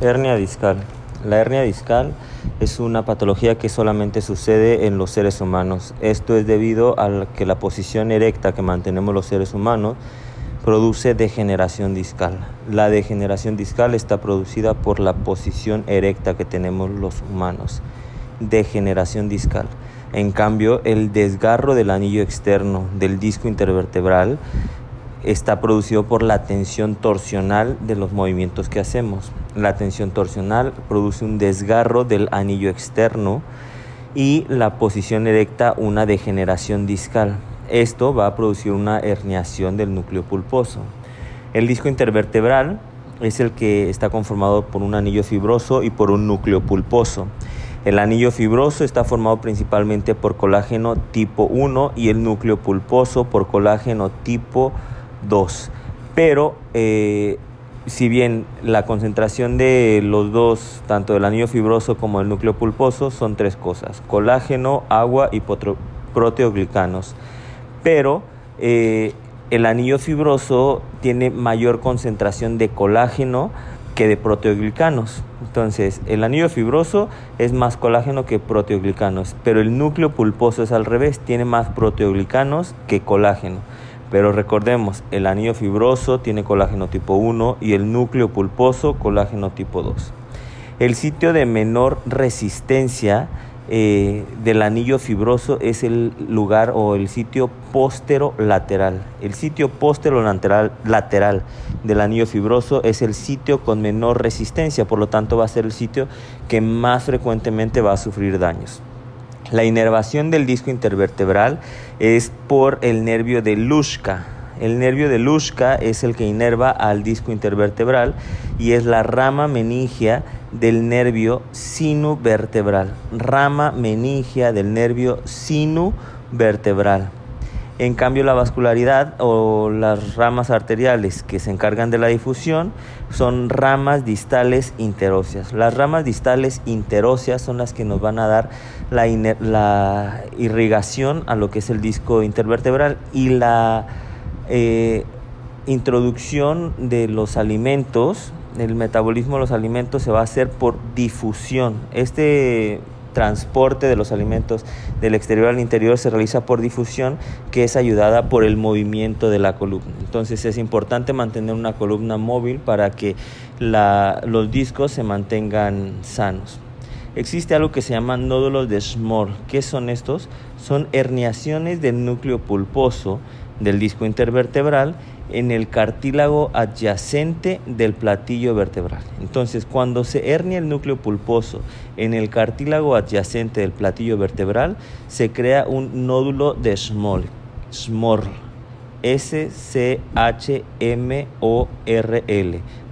Hernia discal. La hernia discal es una patología que solamente sucede en los seres humanos. Esto es debido a que la posición erecta que mantenemos los seres humanos produce degeneración discal. La degeneración discal está producida por la posición erecta que tenemos los humanos. Degeneración discal. En cambio, el desgarro del anillo externo del disco intervertebral está producido por la tensión torsional de los movimientos que hacemos. La tensión torsional produce un desgarro del anillo externo y la posición erecta una degeneración discal. Esto va a producir una herniación del núcleo pulposo. El disco intervertebral es el que está conformado por un anillo fibroso y por un núcleo pulposo. El anillo fibroso está formado principalmente por colágeno tipo 1 y el núcleo pulposo por colágeno tipo 2. Pero eh, si bien la concentración de los dos, tanto del anillo fibroso como del núcleo pulposo, son tres cosas, colágeno, agua y proteoglicanos. Pero eh, el anillo fibroso tiene mayor concentración de colágeno que de proteoglicanos. Entonces, el anillo fibroso es más colágeno que proteoglicanos, pero el núcleo pulposo es al revés, tiene más proteoglicanos que colágeno. Pero recordemos, el anillo fibroso tiene colágeno tipo 1 y el núcleo pulposo colágeno tipo 2. El sitio de menor resistencia eh, del anillo fibroso es el lugar o el sitio lateral. El sitio lateral, lateral del anillo fibroso es el sitio con menor resistencia, por lo tanto va a ser el sitio que más frecuentemente va a sufrir daños. La inervación del disco intervertebral es por el nervio de Luschka. El nervio de Luschka es el que inerva al disco intervertebral y es la rama meningia del nervio vertebral. Rama meningia del nervio vertebral. En cambio, la vascularidad o las ramas arteriales que se encargan de la difusión son ramas distales interóseas. Las ramas distales interóseas son las que nos van a dar la, irrigación a lo que es el disco intervertebral y la eh, introducción de los alimentos, el metabolismo de los alimentos se va a hacer por difusión. Este transporte de los alimentos del exterior al interior se realiza por difusión que es ayudada por el movimiento de la columna. Entonces es importante mantener una columna móvil para que los discos se mantengan sanos. Existe algo que se llama nódulos de Schmorl. ¿Qué son estos? Son herniaciones del núcleo pulposo del disco intervertebral en el cartílago adyacente del platillo vertebral. Entonces, cuando se hernia el núcleo pulposo en el cartílago adyacente del platillo vertebral, se crea un nódulo de Schmoll, Schmorl, S-C-H-M-O-R-L,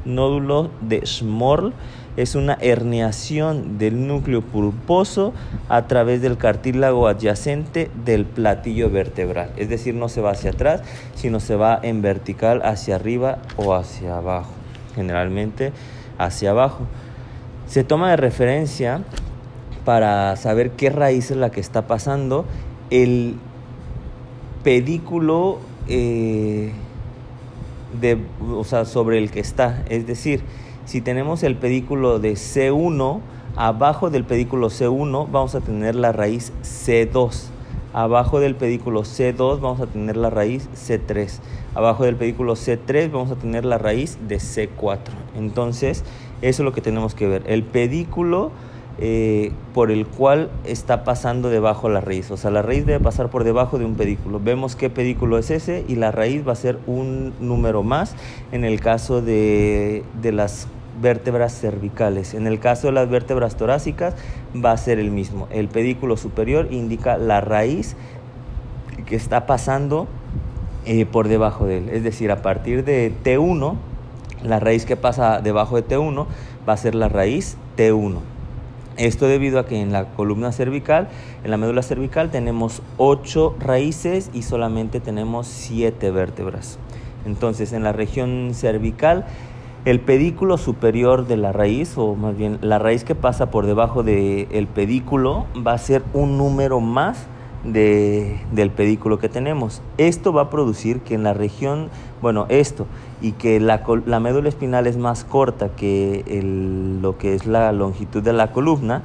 nódulo de Schmorl es una herniación del núcleo pulposo a través del cartílago adyacente del platillo vertebral. Es decir, no se va hacia atrás, sino se va en vertical hacia arriba o hacia abajo. Generalmente hacia abajo. Se toma de referencia para saber qué raíz es la que está pasando el pedículo eh, de, o sea, sobre el que está. Es decir, si tenemos el pedículo de C1, abajo del pedículo C1 vamos a tener la raíz C2. Abajo del pedículo C2 vamos a tener la raíz C3. Abajo del pedículo C3 vamos a tener la raíz de C4. Entonces, eso es lo que tenemos que ver. El pedículo eh, por el cual está pasando debajo la raíz. O sea, la raíz debe pasar por debajo de un pedículo. Vemos qué pedículo es ese y la raíz va a ser un número más en el caso de, de las vértebras cervicales. En el caso de las vértebras torácicas va a ser el mismo. El pedículo superior indica la raíz que está pasando eh, por debajo de él. Es decir, a partir de T1, la raíz que pasa debajo de T1 va a ser la raíz T1. Esto debido a que en la columna cervical, en la médula cervical, tenemos 8 raíces y solamente tenemos 7 vértebras. Entonces, en la región cervical el pedículo superior de la raíz, o más bien la raíz que pasa por debajo del pedículo, va a ser un número más del pedículo que tenemos. Esto va a producir que en la región, bueno, esto, y que la, la médula espinal es más corta que lo que es la longitud de la columna,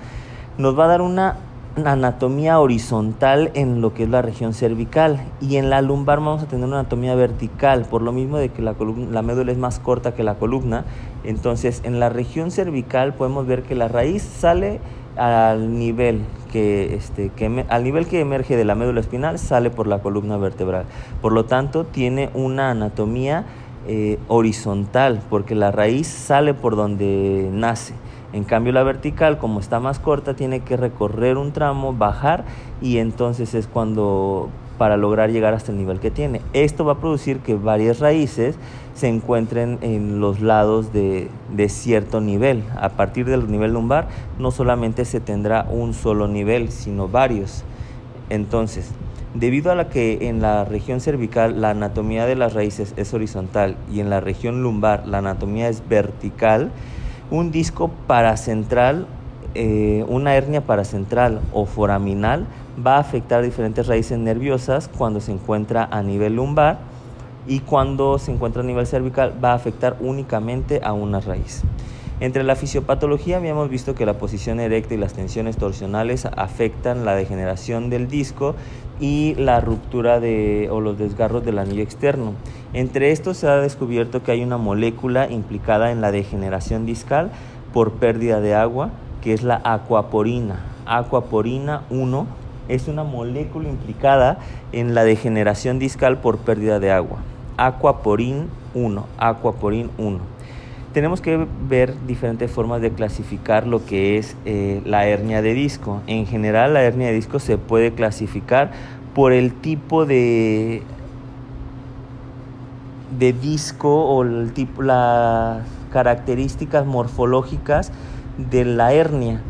nos va a dar una anatomía horizontal en lo que es la región cervical y en la lumbar vamos a tener una anatomía vertical, por lo mismo de que la, la médula es más corta que la columna. Entonces, en la región cervical podemos ver que la raíz sale al nivel que, este, que al nivel que emerge de la médula espinal sale por la columna vertebral. Por lo tanto, tiene una anatomía eh, horizontal porque la raíz sale por donde nace. En cambio la vertical, como está más corta, tiene que recorrer un tramo, bajar y entonces es cuando para lograr llegar hasta el nivel que tiene. Esto va a producir que varias raíces se encuentren en los lados de, de, cierto nivel. A partir del nivel lumbar no solamente se tendrá un solo nivel, sino varios. Entonces, debido a la que en la región cervical la anatomía de las raíces es horizontal y en la región lumbar la anatomía es vertical, un disco paracentral, eh, una hernia paracentral o foraminal va a afectar diferentes raíces nerviosas cuando se encuentra a nivel lumbar y cuando se encuentra a nivel cervical va a afectar únicamente a una raíz. Entre la fisiopatología habíamos visto que la posición erecta y las tensiones torsionales afectan la degeneración del disco y la ruptura de, o los desgarros del anillo externo. Entre estos se ha descubierto que hay una molécula implicada en la degeneración discal por pérdida de agua, que es la aquaporina. Aquaporina 1 es una molécula implicada en la degeneración discal por pérdida de agua. Aquaporin 1, aquaporin 1. Tenemos que ver diferentes formas de clasificar lo que es eh, la hernia de disco. En general, la hernia de disco se puede clasificar por el tipo de, de disco o el tipo, las características morfológicas de la hernia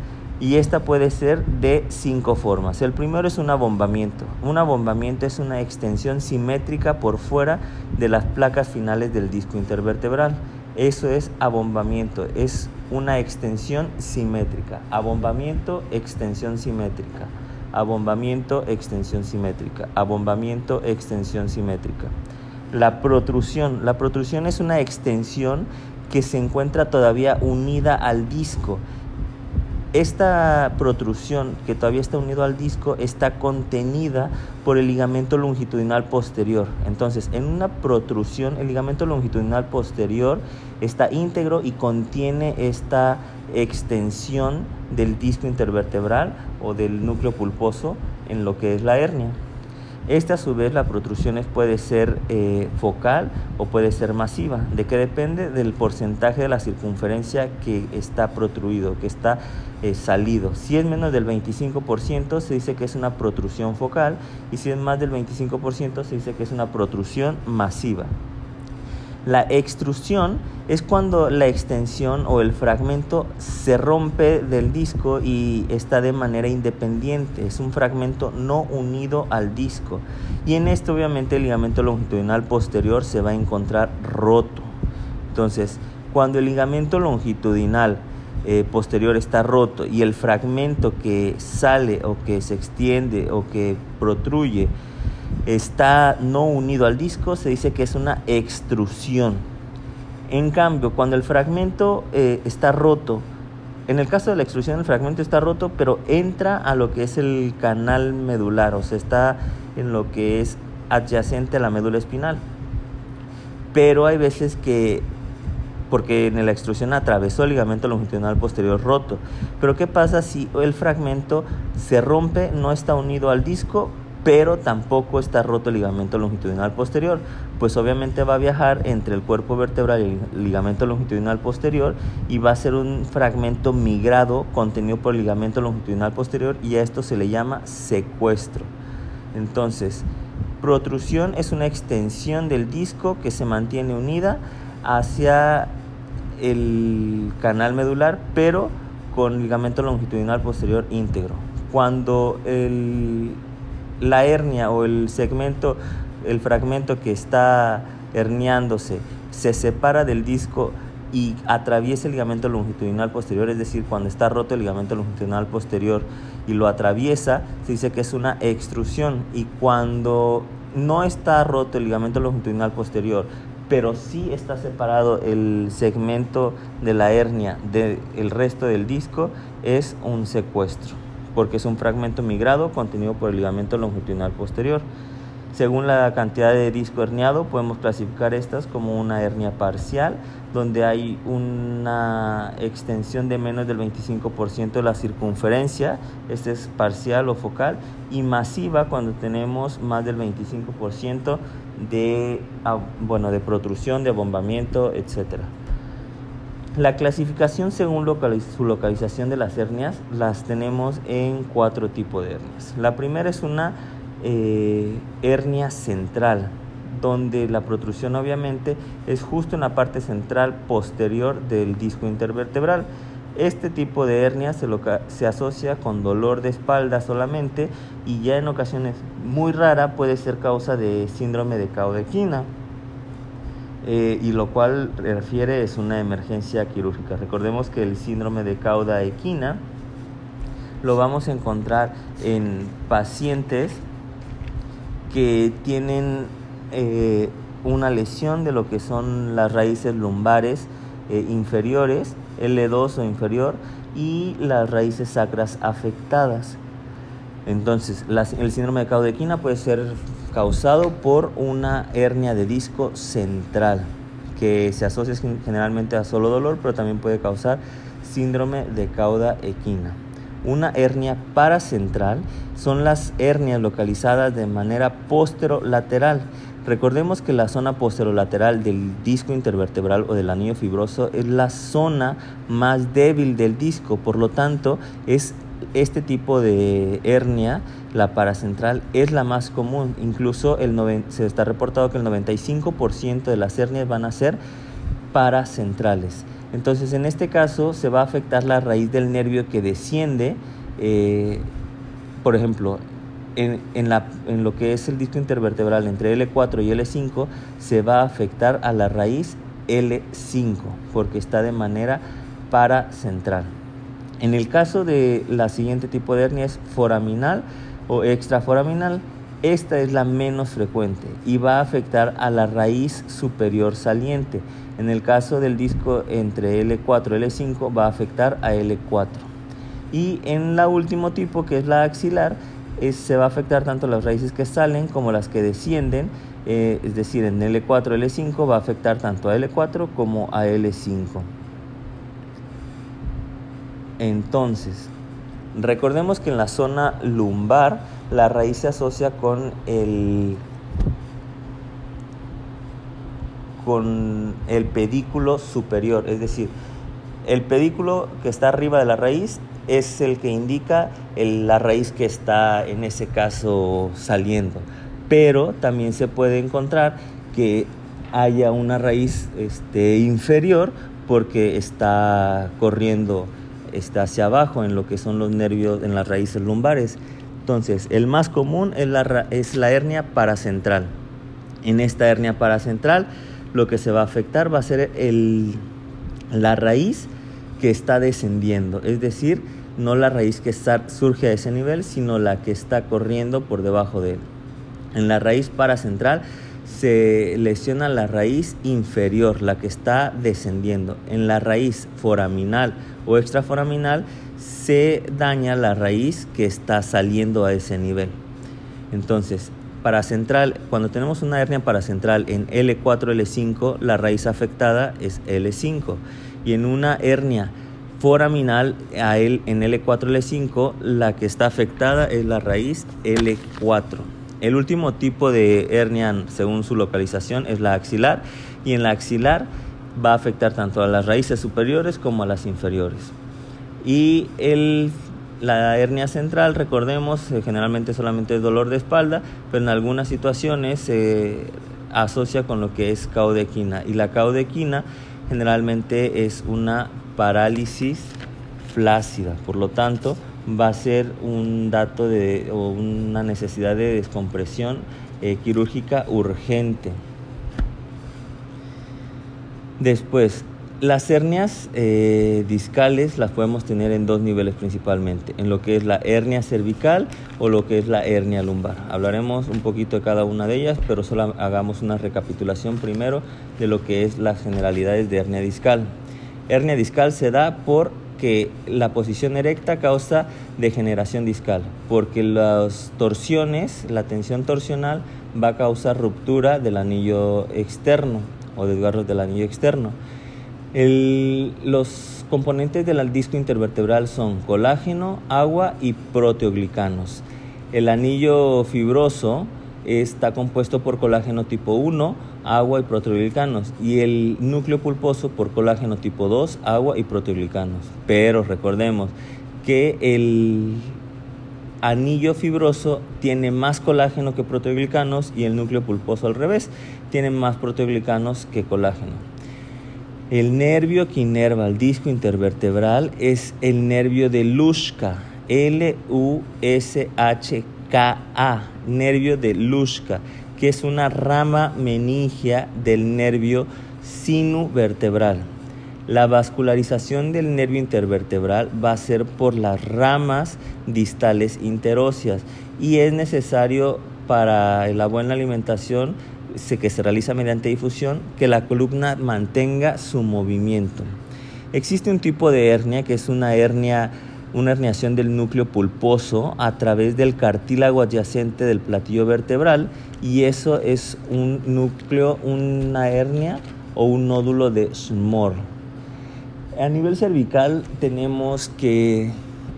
y esta puede ser de cinco formas. El primero es un abombamiento. Un abombamiento es una extensión simétrica por fuera de las placas finales del disco intervertebral. Eso es abombamiento, es una extensión simétrica. Abombamiento, extensión simétrica. Abombamiento, extensión simétrica. Abombamiento, extensión simétrica. La protrusión. La protrusión es una extensión que se encuentra todavía unida al disco esta protrusión que todavía está unido al disco está contenida por el ligamento longitudinal posterior. Entonces, en una protrusión, el ligamento longitudinal posterior está íntegro y contiene esta extensión del disco intervertebral o del núcleo pulposo en lo que es la hernia. Esta a su vez la protrusión puede ser eh, focal o puede ser masiva, de que depende del porcentaje de la circunferencia que está protruido, que está eh, salido. Si es menos del 25% se dice que es una protrusión focal y si es más del 25% se dice que es una protrusión masiva. La extrusión es cuando la extensión o el fragmento se rompe del disco y está de manera independiente. Es un fragmento no unido al disco. Y en esto obviamente el ligamento longitudinal posterior se va a encontrar roto. Entonces, cuando el ligamento longitudinal eh, posterior está roto y el fragmento que sale o que se extiende o que protruye está no unido al disco, se dice que es una extrusión. En cambio, cuando el fragmento eh, está roto, en el caso de la extrusión el fragmento está roto, pero entra a lo que es el canal medular, o sea, está en lo que es adyacente a la médula espinal. Pero hay veces que, porque en la extrusión atravesó el ligamento longitudinal posterior roto, pero ¿qué pasa si el fragmento se rompe, no está unido al disco, pero tampoco está roto el ligamento longitudinal posterior, pues obviamente va a viajar entre el cuerpo vertebral y el ligamento longitudinal posterior y va a ser un fragmento migrado contenido por el ligamento longitudinal posterior y a esto se le llama secuestro. Entonces, protrusión es una extensión del disco que se mantiene unida hacia el canal medular, pero con ligamento longitudinal posterior íntegro. Cuando el la hernia o el segmento, el fragmento que está herniándose, se separa del disco y atraviesa el ligamento longitudinal posterior, es decir, cuando está roto el ligamento longitudinal posterior y lo atraviesa, se dice que es una extrusión. Y cuando no está roto el ligamento longitudinal posterior, pero sí está separado el segmento de la hernia del resto del disco, es un secuestro, porque es un fragmento migrado contenido por el ligamento longitudinal posterior. Según la cantidad de disco herniado, podemos clasificar estas como una hernia parcial, donde hay una extensión de menos del 25% de la circunferencia, este es parcial o focal, y masiva cuando tenemos más del 25% de, ah, bueno, de protrusión, de abombamiento, etc. La clasificación según su localización de las hernias las tenemos en cuatro tipos de hernias. La primera es una eh, hernia central, donde la protrusión obviamente es justo en la parte central posterior del disco intervertebral. Este tipo de hernia se, se, asocia con dolor de espalda solamente y ya en ocasiones muy rara puede ser causa de síndrome de caudequina eh, y lo cual refiere es una emergencia quirúrgica. Recordemos que el síndrome de cauda equina lo vamos a encontrar en pacientes que tienen eh, una lesión de lo que son las raíces lumbares eh, inferiores, L2 o inferior, y las raíces sacras afectadas. Entonces, el síndrome de caudequina puede ser causado por una hernia de disco central, que se asocia generalmente a solo dolor, pero también puede causar síndrome de cauda equina. Una hernia paracentral son las hernias localizadas de manera posterolateral. Recordemos que la zona posterolateral del disco intervertebral o del anillo fibroso es la zona más débil del disco, por lo tanto es este tipo de hernia, la paracentral, es la más común. Incluso el se está reportado que el 95% de las hernias van a ser paracentrales. Entonces, en este caso se va a afectar la raíz del nervio que desciende, eh, por ejemplo, en, en, lo que es el disco intervertebral entre L4 y L5, se va a afectar a la raíz L5, porque está de manera paracentral. En el caso de la siguiente tipo de hernia es foraminal o extraforaminal, esta es la menos frecuente y va a afectar a la raíz superior saliente. En el caso del disco entre L4 y L5 va a afectar a L4. Y en la último tipo, que es la axilar, se va a afectar tanto las raíces que salen como las que descienden. Eh, es decir, en L4 L5 va a afectar tanto a L4 como a L5. Entonces, recordemos que en la zona lumbar la raíz se asocia con el con el pedículo superior, es decir, el pedículo que está arriba de la raíz es el que indica la raíz que está en ese caso saliendo, pero también se puede encontrar que haya una raíz este, inferior porque está corriendo está hacia abajo en lo que son los nervios en las raíces lumbares. Entonces, el más común es la, es la hernia paracentral. En esta hernia paracentral, lo que se va a afectar va a ser el, la raíz que está descendiendo, es decir, no la raíz que surge a ese nivel, sino la que está corriendo por debajo de él. En la raíz paracentral se lesiona la raíz inferior, la que está descendiendo. En la raíz foraminal o extraforaminal se daña la raíz que está saliendo a ese nivel. Entonces, paracentral, cuando tenemos una hernia paracentral en L4, L5, la raíz afectada es L5. Y en una hernia foraminal a en L4, L5, la que está afectada es la raíz L4. El último tipo de hernia, según su localización, es la axilar. Y en la axilar va a afectar tanto a las raíces superiores como a las inferiores. Y el, la hernia central, recordemos, eh, generalmente solamente es dolor de espalda, pero en algunas situaciones se asocia con lo que es caudequina. Y la caudequina generalmente es una parálisis flácida, por lo tanto va a ser un dato de, o una necesidad de descompresión eh, quirúrgica urgente. Después, Las hernias eh, discales las podemos tener en dos niveles principalmente, en lo que es la hernia cervical o lo que es la hernia lumbar. Hablaremos un poquito de cada una de ellas, pero solo hagamos una recapitulación primero de lo que es las generalidades de hernia discal. Hernia discal se da porque la posición erecta causa degeneración discal, porque las torsiones, la tensión torsional va a causar ruptura del anillo externo o desgarros del anillo externo. los componentes del disco intervertebral son colágeno, agua y proteoglicanos. El anillo fibroso está compuesto por colágeno tipo 1, agua y proteoglicanos, y el núcleo pulposo por colágeno tipo 2, agua y proteoglicanos. Pero recordemos que el anillo fibroso tiene más colágeno que proteoglicanos y el núcleo pulposo al revés, tiene más proteoglicanos que colágeno. El nervio que inerva el disco intervertebral es el nervio de Lushka, L-U-S-H-K-A, nervio de Lushka, que es una rama meningia del nervio sinovertebral. La vascularización del nervio intervertebral va a ser por las ramas distales interóseas y es necesario para la buena alimentación que se realiza mediante difusión que la columna mantenga su movimiento. Existe un tipo de hernia que es una hernia una herniación del núcleo pulposo a través del cartílago adyacente del platillo vertebral y eso es un núcleo, una hernia o un nódulo de Schmor. A nivel cervical tenemos que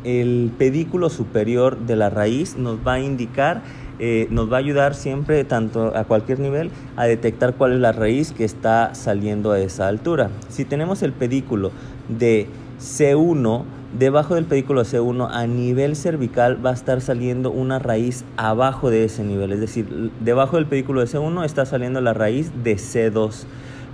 el pedículo superior de la raíz nos va a indicar, eh, nos va a ayudar siempre, tanto a cualquier nivel, a detectar cuál es la raíz que está saliendo a esa altura. Si tenemos el pedículo de C1, debajo del pedículo C1 a nivel cervical va a estar saliendo una raíz abajo de ese nivel, es decir, debajo del pedículo de C1 está saliendo la raíz de C2,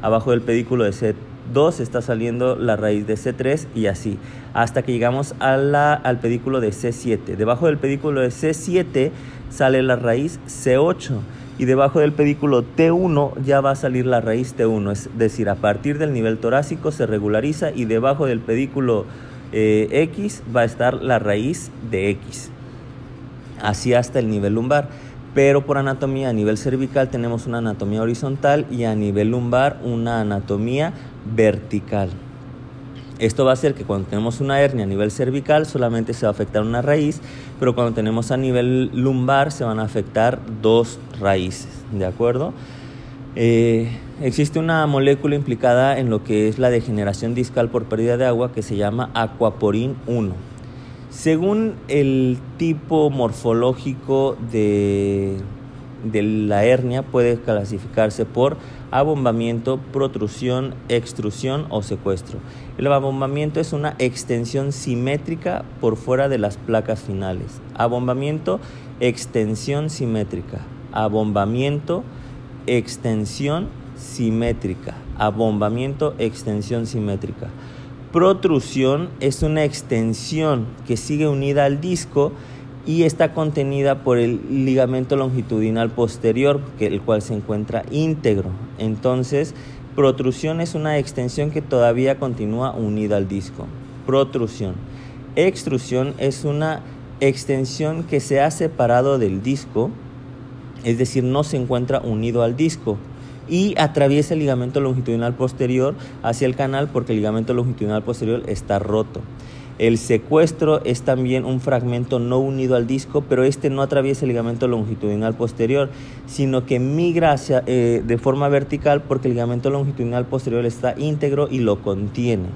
abajo del pedículo de C 2 está saliendo la raíz de C3 y así, hasta que llegamos a la, al pedículo de C7. Debajo del pedículo de C7 sale la raíz C8 y debajo del pedículo T1 ya va a salir la raíz T1, es decir, a partir del nivel torácico se regulariza y debajo del pedículo eh, X va a estar la raíz de X, así hasta el nivel lumbar. Pero por anatomía a nivel cervical tenemos una anatomía horizontal y a nivel lumbar una anatomía vertical. Esto va a hacer que cuando tenemos una hernia a nivel cervical solamente se va a afectar una raíz, pero cuando tenemos a nivel lumbar se van a afectar dos raíces, ¿de acuerdo? Eh, existe una molécula implicada en lo que es la degeneración discal por pérdida de agua que se llama aquaporin 1. Según el tipo morfológico de, la hernia puede clasificarse por abombamiento, protrusión, extrusión o secuestro. El abombamiento es una extensión simétrica por fuera de las placas finales. Abombamiento, extensión simétrica. Abombamiento, extensión simétrica. Abombamiento, extensión simétrica. Protrusión es una extensión que sigue unida al disco y está contenida por el ligamento longitudinal posterior, que el cual se encuentra íntegro. Entonces, protrusión es una extensión que todavía continúa unida al disco. Protrusión. Extrusión es una extensión que se ha separado del disco, es decir, no se encuentra unido al disco y atraviesa el ligamento longitudinal posterior hacia el canal porque el ligamento longitudinal posterior está roto. El secuestro es también un fragmento no unido al disco, pero este no atraviesa el ligamento longitudinal posterior, sino que migra eh, de forma vertical porque el ligamento longitudinal posterior está íntegro y lo contiene.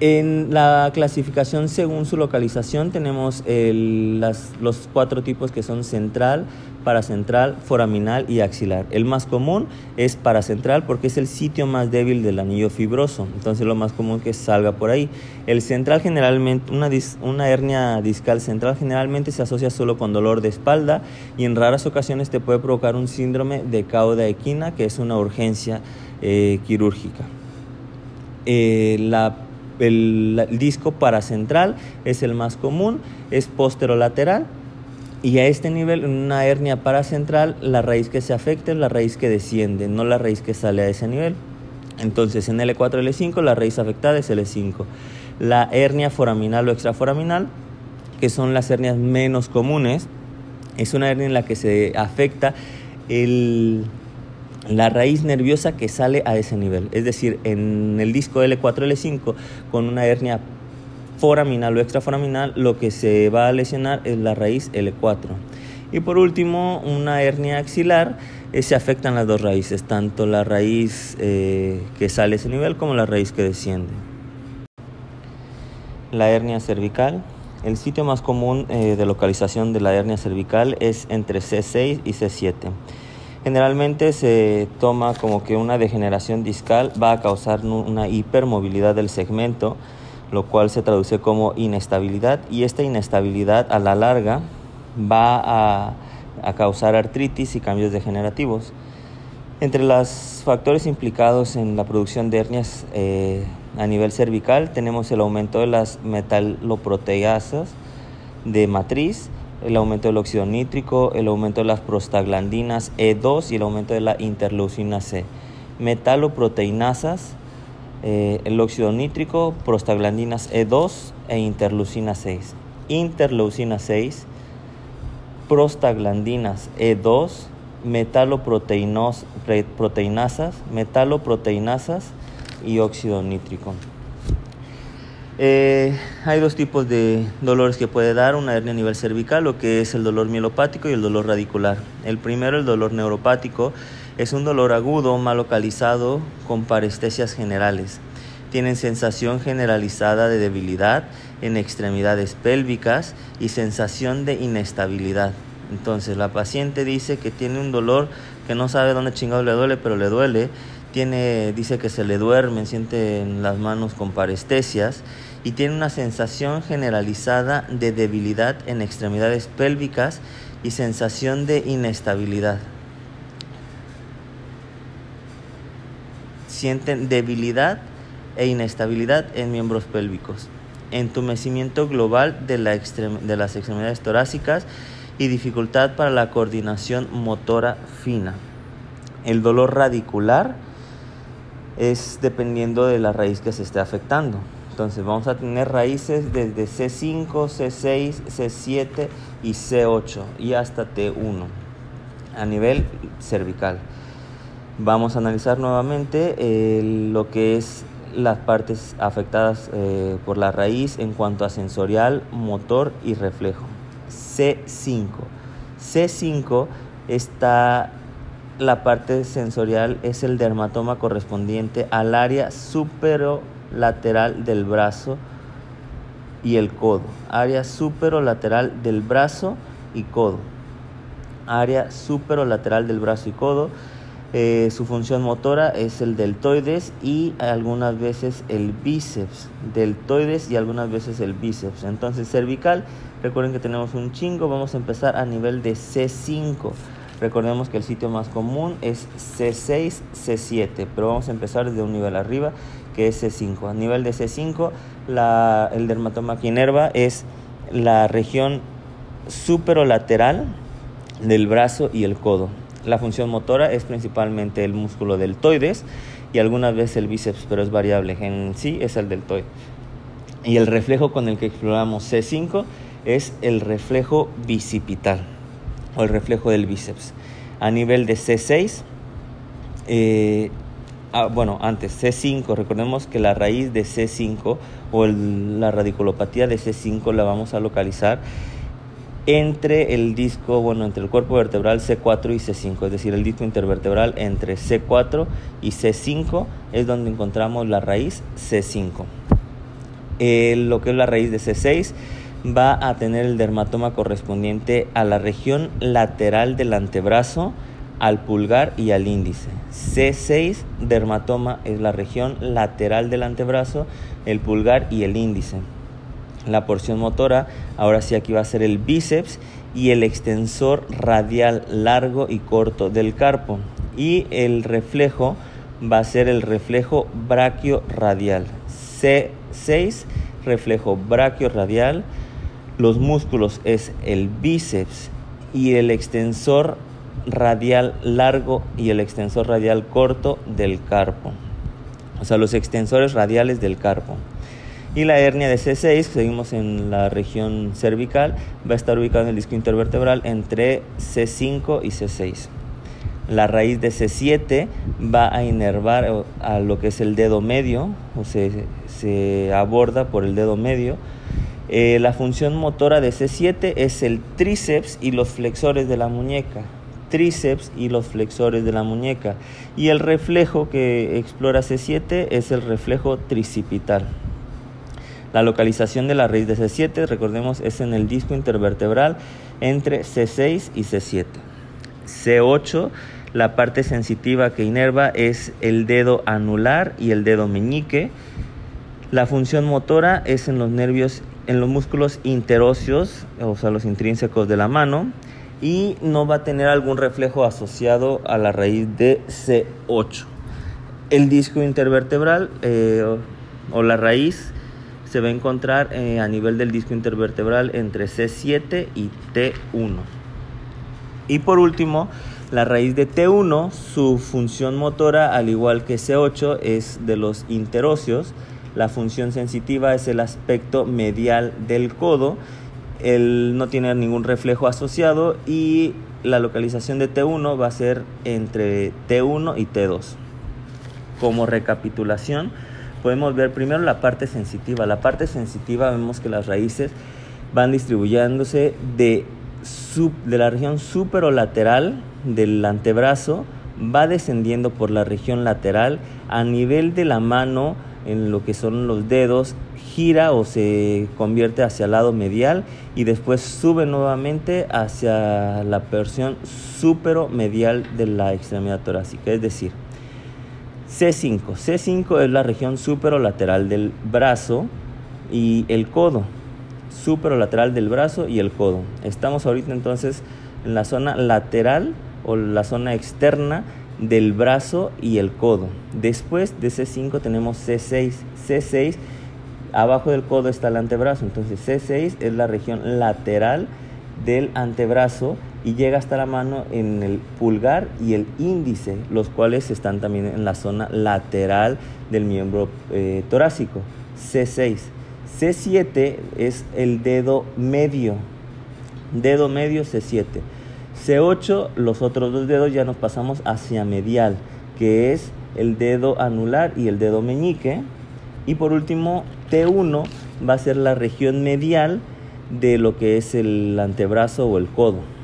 En la clasificación según su localización tenemos los cuatro tipos que son central, paracentral, foraminal y axilar. El más común es paracentral porque es el sitio más débil del anillo fibroso, entonces lo más común que salga por ahí. El central generalmente, una, una hernia discal central generalmente se asocia solo con dolor de espalda y en raras ocasiones te puede provocar un síndrome de cauda equina que es una urgencia eh, quirúrgica. Eh, la el, disco paracentral es el más común, es posterolateral y a este nivel, en una hernia paracentral, la raíz que se afecta es la raíz que desciende, no la raíz que sale a ese nivel. Entonces en L4, L5 la raíz afectada es L5. La hernia foraminal o extraforaminal, que son las hernias menos comunes, es una hernia en la que se afecta el, la raíz nerviosa que sale a ese nivel. Es decir, en el disco L4, L5, con una hernia foraminal o extraforaminal, lo que se va a lesionar es la raíz L4. Y por último, una hernia axilar, eh, se afectan las dos raíces, tanto la raíz eh, que sale ese nivel como la raíz que desciende. La hernia cervical. El sitio más común eh, de localización de la hernia cervical es entre C6 y C7. Generalmente se toma como que una degeneración discal va a causar una hipermovilidad del segmento, lo cual se traduce como inestabilidad y esta inestabilidad a la larga va a, causar artritis y cambios degenerativos. Entre los factores implicados en la producción de hernias eh, a nivel cervical tenemos el aumento de las metaloproteasas de matriz, el aumento del óxido nítrico, el aumento de las prostaglandinas E2 y el aumento de la interleucina C. Metaloproteinasas, eh, el óxido nítrico, prostaglandinas E2 e interleucina 6. Interleucina 6 prostaglandinas E2, metaloproteinasas, metaloproteinasas y óxido nítrico. Eh, hay dos tipos de dolores que puede dar una hernia a nivel cervical, lo que es el dolor mielopático y el dolor radicular. El primero, el dolor neuropático, es un dolor agudo, mal localizado, con parestesias generales. Tienen sensación generalizada de debilidad en extremidades pélvicas y sensación de inestabilidad. Entonces la paciente dice que tiene un dolor que no sabe dónde chingado le duele, pero le duele. Tiene, dice que se le duerme, siente en las manos con parestesias y tiene una sensación generalizada de debilidad en extremidades pélvicas y sensación de inestabilidad. Sienten debilidad e inestabilidad en miembros pélvicos, entumecimiento global de, la de las extremidades torácicas y dificultad para la coordinación motora fina. El dolor radicular es dependiendo de la raíz que se esté afectando. Entonces vamos a tener raíces desde C5, C6, C7 y C8 y hasta T1 a nivel cervical. Vamos a analizar nuevamente eh, lo que es las partes afectadas eh, por la raíz en cuanto a sensorial, motor y reflejo. C5. C5 está la parte sensorial es el dermatoma correspondiente al área superolateral del brazo y el codo. Área superolateral del brazo y codo. Área superolateral del brazo y codo eh, su función motora es el deltoides y algunas veces el bíceps. Deltoides y algunas veces el bíceps. Entonces cervical, recuerden que tenemos un chingo. Vamos a empezar a nivel de C5. Recordemos que el sitio más común es C6, C7, pero vamos a empezar desde un nivel arriba que es C5. A nivel de C5, el dermatoma quinerva es la región superolateral del brazo y el codo. La función motora es principalmente el músculo deltoides y algunas veces el bíceps, pero es variable. En sí es el deltoide. Y el reflejo con el que exploramos C5 es el reflejo bicipital o el reflejo del bíceps. A nivel de C6, eh, ah, bueno, antes C5, recordemos que la raíz de C5 o la radiculopatía de C5 la vamos a localizar entre el disco, bueno, entre el cuerpo vertebral C4 y C5, es decir, el disco intervertebral entre C4 y C5 es donde encontramos la raíz C5. lo que es la raíz de C6 va a tener el dermatoma correspondiente a la región lateral del antebrazo, al pulgar y al índice. C6 dermatoma es la región lateral del antebrazo, el pulgar y el índice la porción motora, ahora sí aquí va a ser el bíceps y el extensor radial largo y corto del carpo. Y el reflejo va a ser el reflejo brachioradial. C6, reflejo brachioradial. Los músculos es el bíceps y el extensor radial largo y el extensor radial corto del carpo. o sea, los extensores radiales del carpo. Y la hernia de C6, seguimos en la región cervical, va a estar ubicada en el disco intervertebral entre C5 y C6. La raíz de C7 va a inervar a lo que es el dedo medio, o se, se aborda por el dedo medio. Eh, la función motora de C7 es el tríceps y los flexores de la muñeca. Tríceps y los flexores de la muñeca. Y el reflejo que explora C7 es el reflejo tricipital. La localización de la raíz de C7, recordemos, es en el disco intervertebral entre C6 y C7. C8 la parte sensitiva que inerva es el dedo anular y el dedo meñique. La función motora es en los nervios, en los músculos interóseos, o sea, los intrínsecos de la mano, y no va a tener algún reflejo asociado a la raíz de C8. El disco intervertebral eh, o la raíz se va a encontrar eh, a nivel del disco intervertebral entre C7 y T1. Y por último, la raíz de T1, su función motora, al igual que C8, es de los interóseos. La función sensitiva es el aspecto medial del codo. Él no tiene ningún reflejo asociado y la localización de T1 va a ser entre T1 y T2. Como recapitulación, podemos ver primero la parte sensitiva. La parte sensitiva vemos que las raíces van distribuyéndose de, de la región superolateral del antebrazo va descendiendo por la región lateral a nivel de la mano en lo que son los dedos, gira o se convierte hacia el lado medial y después sube nuevamente hacia la porción superomedial de la extremidad torácica, es decir, C5. C5 es la región superolateral del brazo y el codo, superolateral del brazo y el codo. Estamos ahorita entonces en la zona lateral o la zona externa del brazo y el codo. Después de C5 tenemos C6. C6, abajo del codo está el antebrazo. Entonces C6 es la región lateral del antebrazo y llega hasta la mano en el pulgar y el índice, los cuales están también en la zona lateral del miembro eh, torácico. C6. C7 es el dedo medio. Dedo medio C7. C8, los otros dos dedos ya nos pasamos hacia medial, que es el dedo anular y el dedo meñique. Y por último, T1 va a ser la región medial de lo que es el antebrazo o el codo.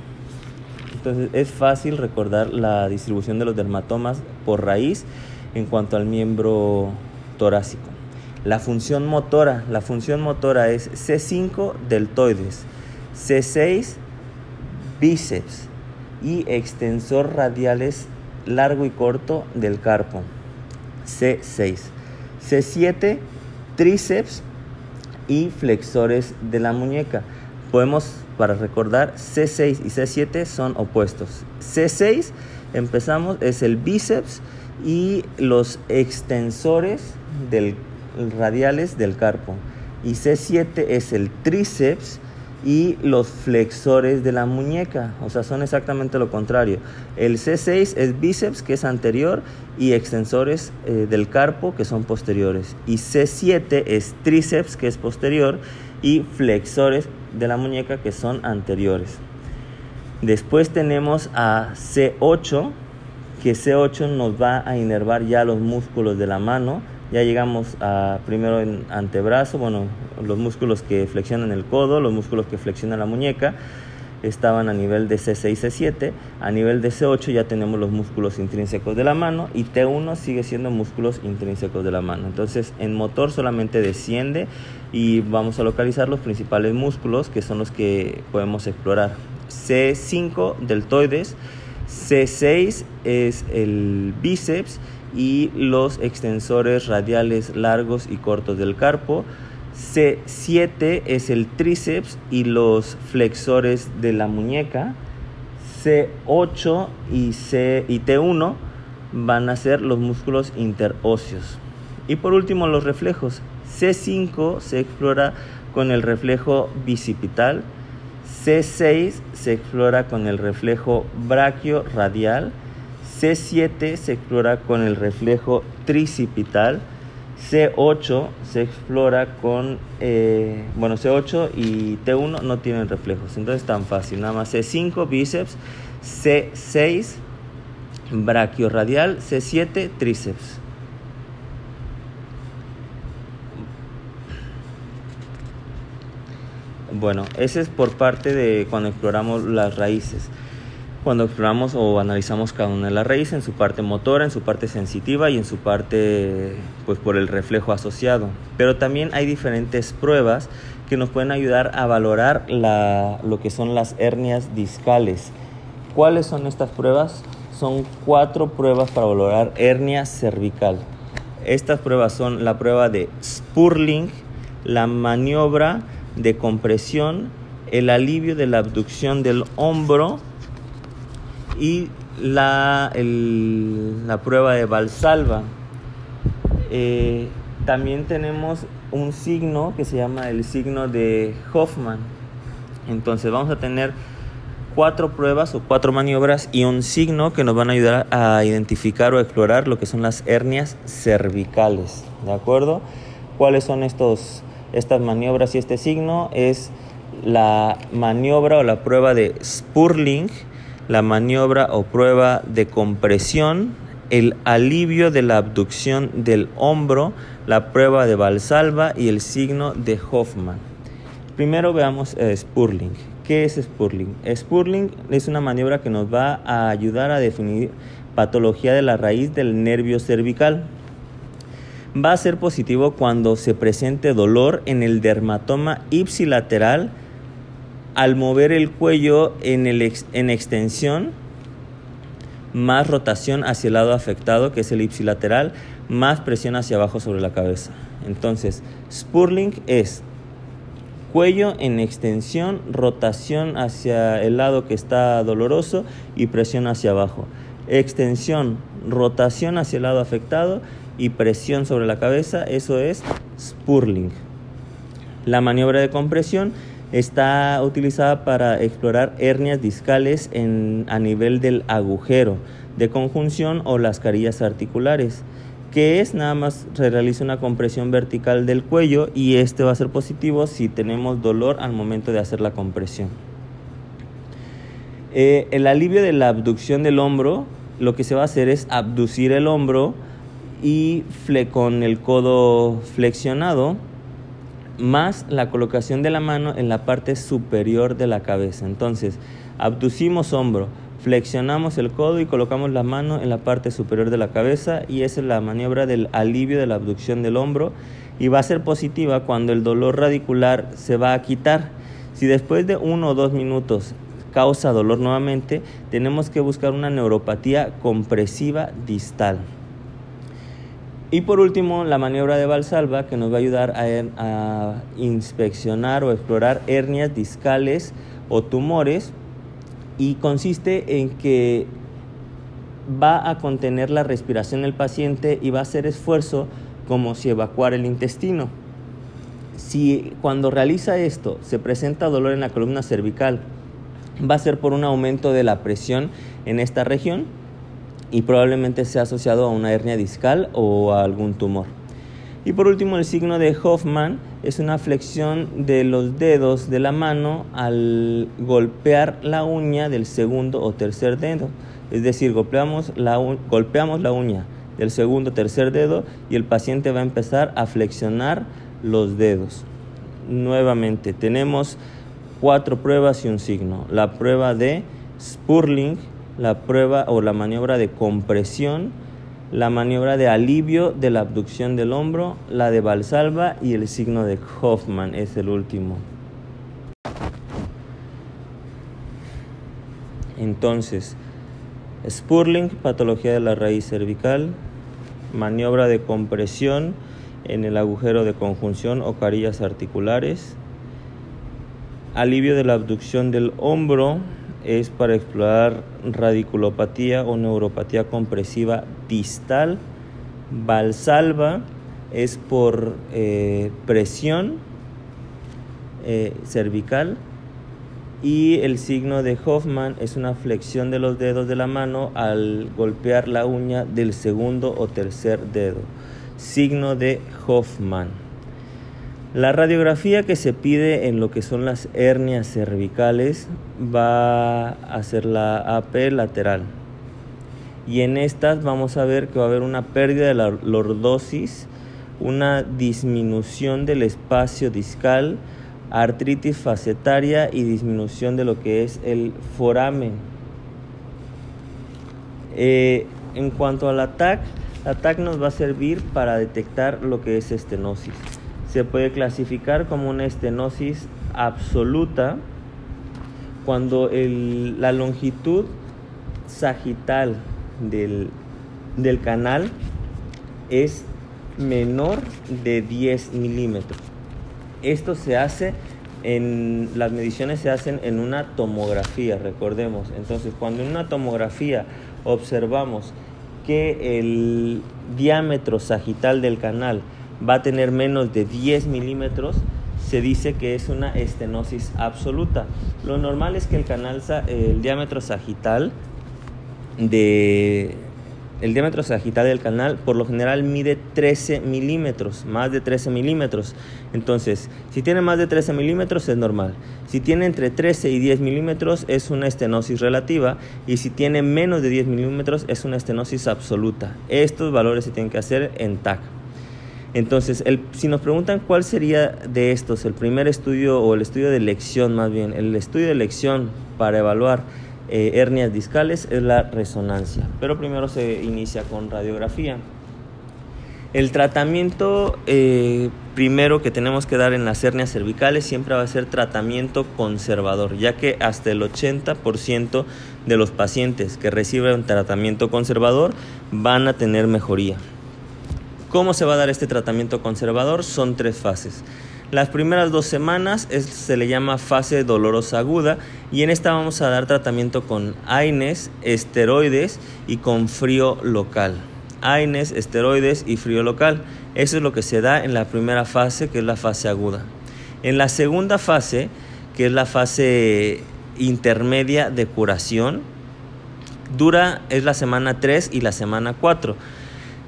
Entonces es fácil recordar la distribución de los dermatomas por raíz en cuanto al miembro torácico. La función motora, la función motora es C5 deltoides, C6 bíceps y extensor radiales largo y corto del carpo. C6. C7, tríceps y flexores de la muñeca. Podemos, para recordar, C6 y C7 son opuestos. C6, empezamos, es el bíceps y los extensores del, radiales del carpo. Y C7 es el tríceps y los flexores de la muñeca, o sea, son exactamente lo contrario. El C6 es bíceps, que es anterior, y extensores eh, del carpo, que son posteriores. Y C7 es tríceps, que es posterior, y flexores de la muñeca, que son anteriores. Después tenemos a C8, que C8 nos va a inervar ya los músculos de la mano, ya llegamos a primero en antebrazo, bueno, los músculos que flexionan el codo, los músculos que flexionan la muñeca, estaban a nivel de C6 y C7, a nivel de C8 ya tenemos los músculos intrínsecos de la mano y T1 sigue siendo músculos intrínsecos de la mano. Entonces en motor solamente desciende y vamos a localizar los principales músculos que son los que podemos explorar. C5 deltoides, C6 es el bíceps y los extensores radiales largos y cortos del carpo. C7 es el tríceps y los flexores de la muñeca. C8 y, C y T1 van a ser los músculos interóseos. Y por último los reflejos. C5 se explora con el reflejo bicipital. C6 se explora con el reflejo braquio radial C7 se explora con el reflejo tricipital. C8 se explora con, eh, bueno, C8 y T1 no tienen reflejos, entonces es tan fácil, nada más C5 bíceps, C6 brachiorradial, C7 tríceps. Bueno, ese es por parte de cuando exploramos las raíces cuando exploramos o analizamos cada una de las raíces en su parte motora, en su parte sensitiva y en su parte pues por el reflejo asociado. Pero también hay diferentes pruebas que nos pueden ayudar a valorar lo que son las hernias discales. ¿Cuáles son estas pruebas? Son cuatro pruebas para valorar hernia cervical. Estas pruebas son la prueba de Spurling, la maniobra de compresión, el alivio de la abducción del hombro, y la, la prueba de Valsalva. Eh, también tenemos un signo que se llama el signo de Hoffman. Entonces vamos a tener cuatro pruebas o cuatro maniobras y un signo que nos van a ayudar a identificar o explorar lo que son las hernias cervicales. ¿De acuerdo? ¿Cuáles son estos, estas maniobras y este signo? Es la maniobra o la prueba de Spurling la maniobra o prueba de compresión, el alivio de la abducción del hombro, la prueba de Valsalva y el signo de Hoffman. Primero veamos eh, Spurling. ¿Qué es Spurling? Spurling es una maniobra que nos va a ayudar a definir patología de la raíz del nervio cervical. Va a ser positivo cuando se presente dolor en el dermatoma ipsilateral al mover el cuello en, el en extensión, más rotación hacia el lado afectado, que es el ipsilateral, más presión hacia abajo sobre la cabeza. Entonces, Spurling es cuello en extensión, rotación hacia el lado que está doloroso y presión hacia abajo. Extensión, rotación hacia el lado afectado y presión sobre la cabeza, eso es Spurling. La maniobra de compresión Está utilizada para explorar hernias discales a nivel del agujero de conjunción o las carillas articulares, que es nada más se realiza una compresión vertical del cuello y este va a ser positivo si tenemos dolor al momento de hacer la compresión. Eh, el alivio de la abducción del hombro, lo que se va a hacer es abducir el hombro y con el codo flexionado más la colocación de la mano en la parte superior de la cabeza. Entonces, abducimos hombro, flexionamos el codo y colocamos la mano en la parte superior de la cabeza y esa es la maniobra del alivio de la abducción del hombro y va a ser positiva cuando el dolor radicular se va a quitar. Si después de uno o dos minutos causa dolor nuevamente, tenemos que buscar una neuropatía compresiva distal. Y por último, la maniobra de Valsalva que nos va a ayudar a, inspeccionar o explorar hernias discales o tumores y consiste en que va a contener la respiración del paciente y va a hacer esfuerzo como si evacuara el intestino. Si cuando realiza esto se presenta dolor en la columna cervical, va a ser por un aumento de la presión en esta región y probablemente sea asociado a una hernia discal o a algún tumor. Y por último, el signo de Hoffman es una flexión de los dedos de la mano al golpear la uña del segundo o tercer dedo. Es decir, golpeamos la, golpeamos la uña del segundo o tercer dedo y el paciente va a empezar a flexionar los dedos. Nuevamente, tenemos cuatro pruebas y un signo. La prueba de Spurling, la prueba o la maniobra de compresión, la maniobra de alivio de la abducción del hombro, la de Valsalva y el signo de Hoffman es el último. Entonces, Spurling, patología de la raíz cervical, maniobra de compresión en el agujero de conjunción o carillas articulares, alivio de la abducción del hombro, es para explorar radiculopatía o neuropatía compresiva distal. Valsalva es por eh, presión eh, cervical y el signo de Hoffman es una flexión de los dedos de la mano al golpear la uña del segundo o tercer dedo. Signo de Hoffman. La radiografía que se pide en lo que son las hernias cervicales va a ser la AP lateral. Y en estas vamos a ver que va a haber una pérdida de la lordosis, una disminución del espacio discal, artritis facetaria y disminución de lo que es el foramen. Eh, en cuanto al ATAC, ATAC nos va a servir para detectar lo que es estenosis. Se puede clasificar como una estenosis absoluta cuando la longitud sagital del, del canal es menor de 10 milímetros. Esto se hace en las mediciones se hacen en una tomografía, recordemos. Entonces, cuando en una tomografía observamos que el diámetro sagital del canal va a tener menos de 10 milímetros, se dice que es una estenosis absoluta. Lo normal es que el canal, el diámetro sagital de el diámetro sagital del canal por lo general mide 13 milímetros, más de 13 milímetros. Entonces, si tiene más de 13 milímetros es normal. Si tiene entre 13 y 10 milímetros es una estenosis relativa y si tiene menos de 10 milímetros es una estenosis absoluta. Estos valores se tienen que hacer en TAC. Entonces, si nos preguntan cuál sería de estos, el primer estudio o el estudio de elección más bien, el estudio de elección para evaluar eh, hernias discales es la resonancia, pero primero se inicia con radiografía. El tratamiento eh, primero que tenemos que dar en las hernias cervicales siempre va a ser tratamiento conservador, ya que hasta el 80% de los pacientes que reciben tratamiento conservador van a tener mejoría. ¿Cómo se va a dar este tratamiento conservador? Son tres fases. Las primeras dos semanas se le llama fase dolorosa aguda y en esta vamos a dar tratamiento con AINES, esteroides y con frío local. AINES, esteroides y frío local. Eso es lo que se da en la primera fase, que es la fase aguda. En la segunda fase, que es la fase intermedia de curación, dura es la semana 3 y la semana 4.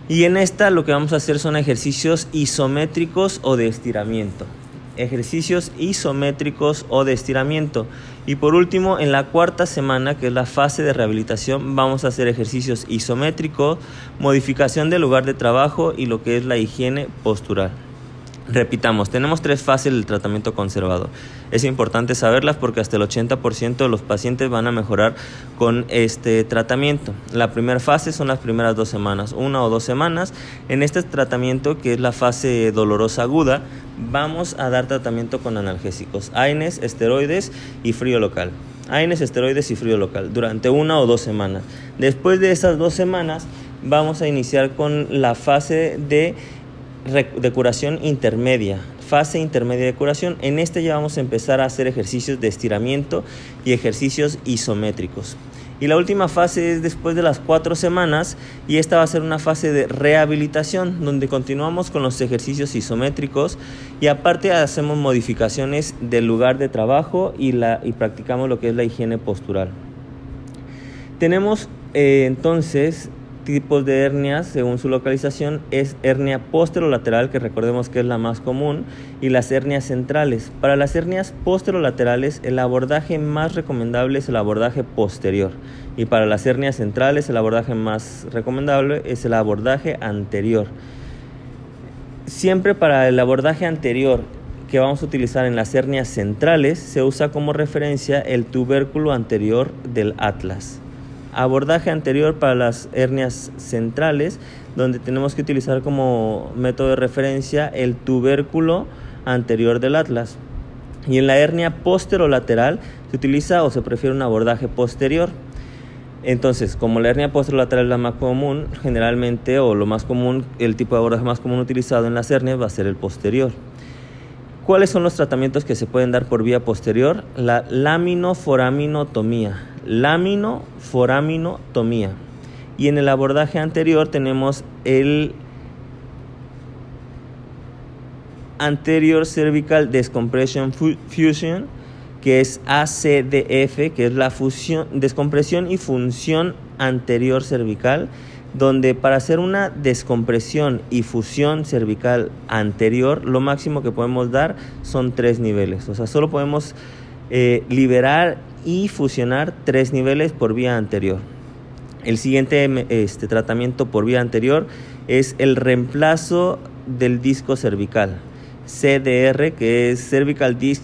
Y en esta lo que vamos a hacer son ejercicios isométricos o de estiramiento. Ejercicios isométricos o de estiramiento. Y por último, en la cuarta semana, que es la fase de rehabilitación, vamos a hacer ejercicios isométricos, modificación del lugar de trabajo y lo que es la higiene postural. Repitamos, tenemos tres fases del tratamiento conservador. Es importante saberlas porque hasta el 80% de los pacientes van a mejorar con este tratamiento. La primera fase son las primeras dos semanas, una o dos semanas. En este tratamiento, que es la fase dolorosa aguda, vamos a dar tratamiento con analgésicos, AINES, esteroides y frío local. AINES, esteroides y frío local durante una o dos semanas. Después de esas dos semanas, vamos a iniciar con la fase de de curación intermedia, fase intermedia de curación. En este ya vamos a empezar a hacer ejercicios de estiramiento y ejercicios isométricos. Y la última fase es después de las cuatro semanas y esta va a ser una fase de rehabilitación donde continuamos con los ejercicios isométricos y aparte hacemos modificaciones del lugar de trabajo y, la, y practicamos lo que es la higiene postural. Tenemos eh, entonces tipos de hernias, según su localización, es hernia posterolateral, que recordemos que es la más común, y las hernias centrales. Para las hernias posterolaterales, el abordaje más recomendable es el abordaje posterior. Y para las hernias centrales, el abordaje más recomendable es el abordaje anterior. Siempre para el abordaje anterior que vamos a utilizar en las hernias centrales, se usa como referencia el tubérculo anterior del atlas abordaje anterior para las hernias centrales, donde tenemos que utilizar como método de referencia el tubérculo anterior del atlas. Y en la hernia posterolateral se utiliza o se prefiere un abordaje posterior. Entonces, como la hernia posterolateral es la más común, generalmente o lo más común, el tipo de abordaje más común utilizado en las hernias va a ser el posterior. ¿Cuáles son los tratamientos que se pueden dar por vía posterior? La laminoforaminotomía. Laminoforaminotomía. Y en el abordaje anterior tenemos el anterior cervical descompression fusion, que es ACDF, que es la fusión, descompresión y función anterior cervical, donde para hacer una descompresión y fusión cervical anterior, lo máximo que podemos dar son tres niveles. O sea, solo podemos eh, liberar y fusionar tres niveles por vía anterior. El siguiente este, tratamiento por vía anterior es el reemplazo del disco cervical, CDR, que es Cervical Disc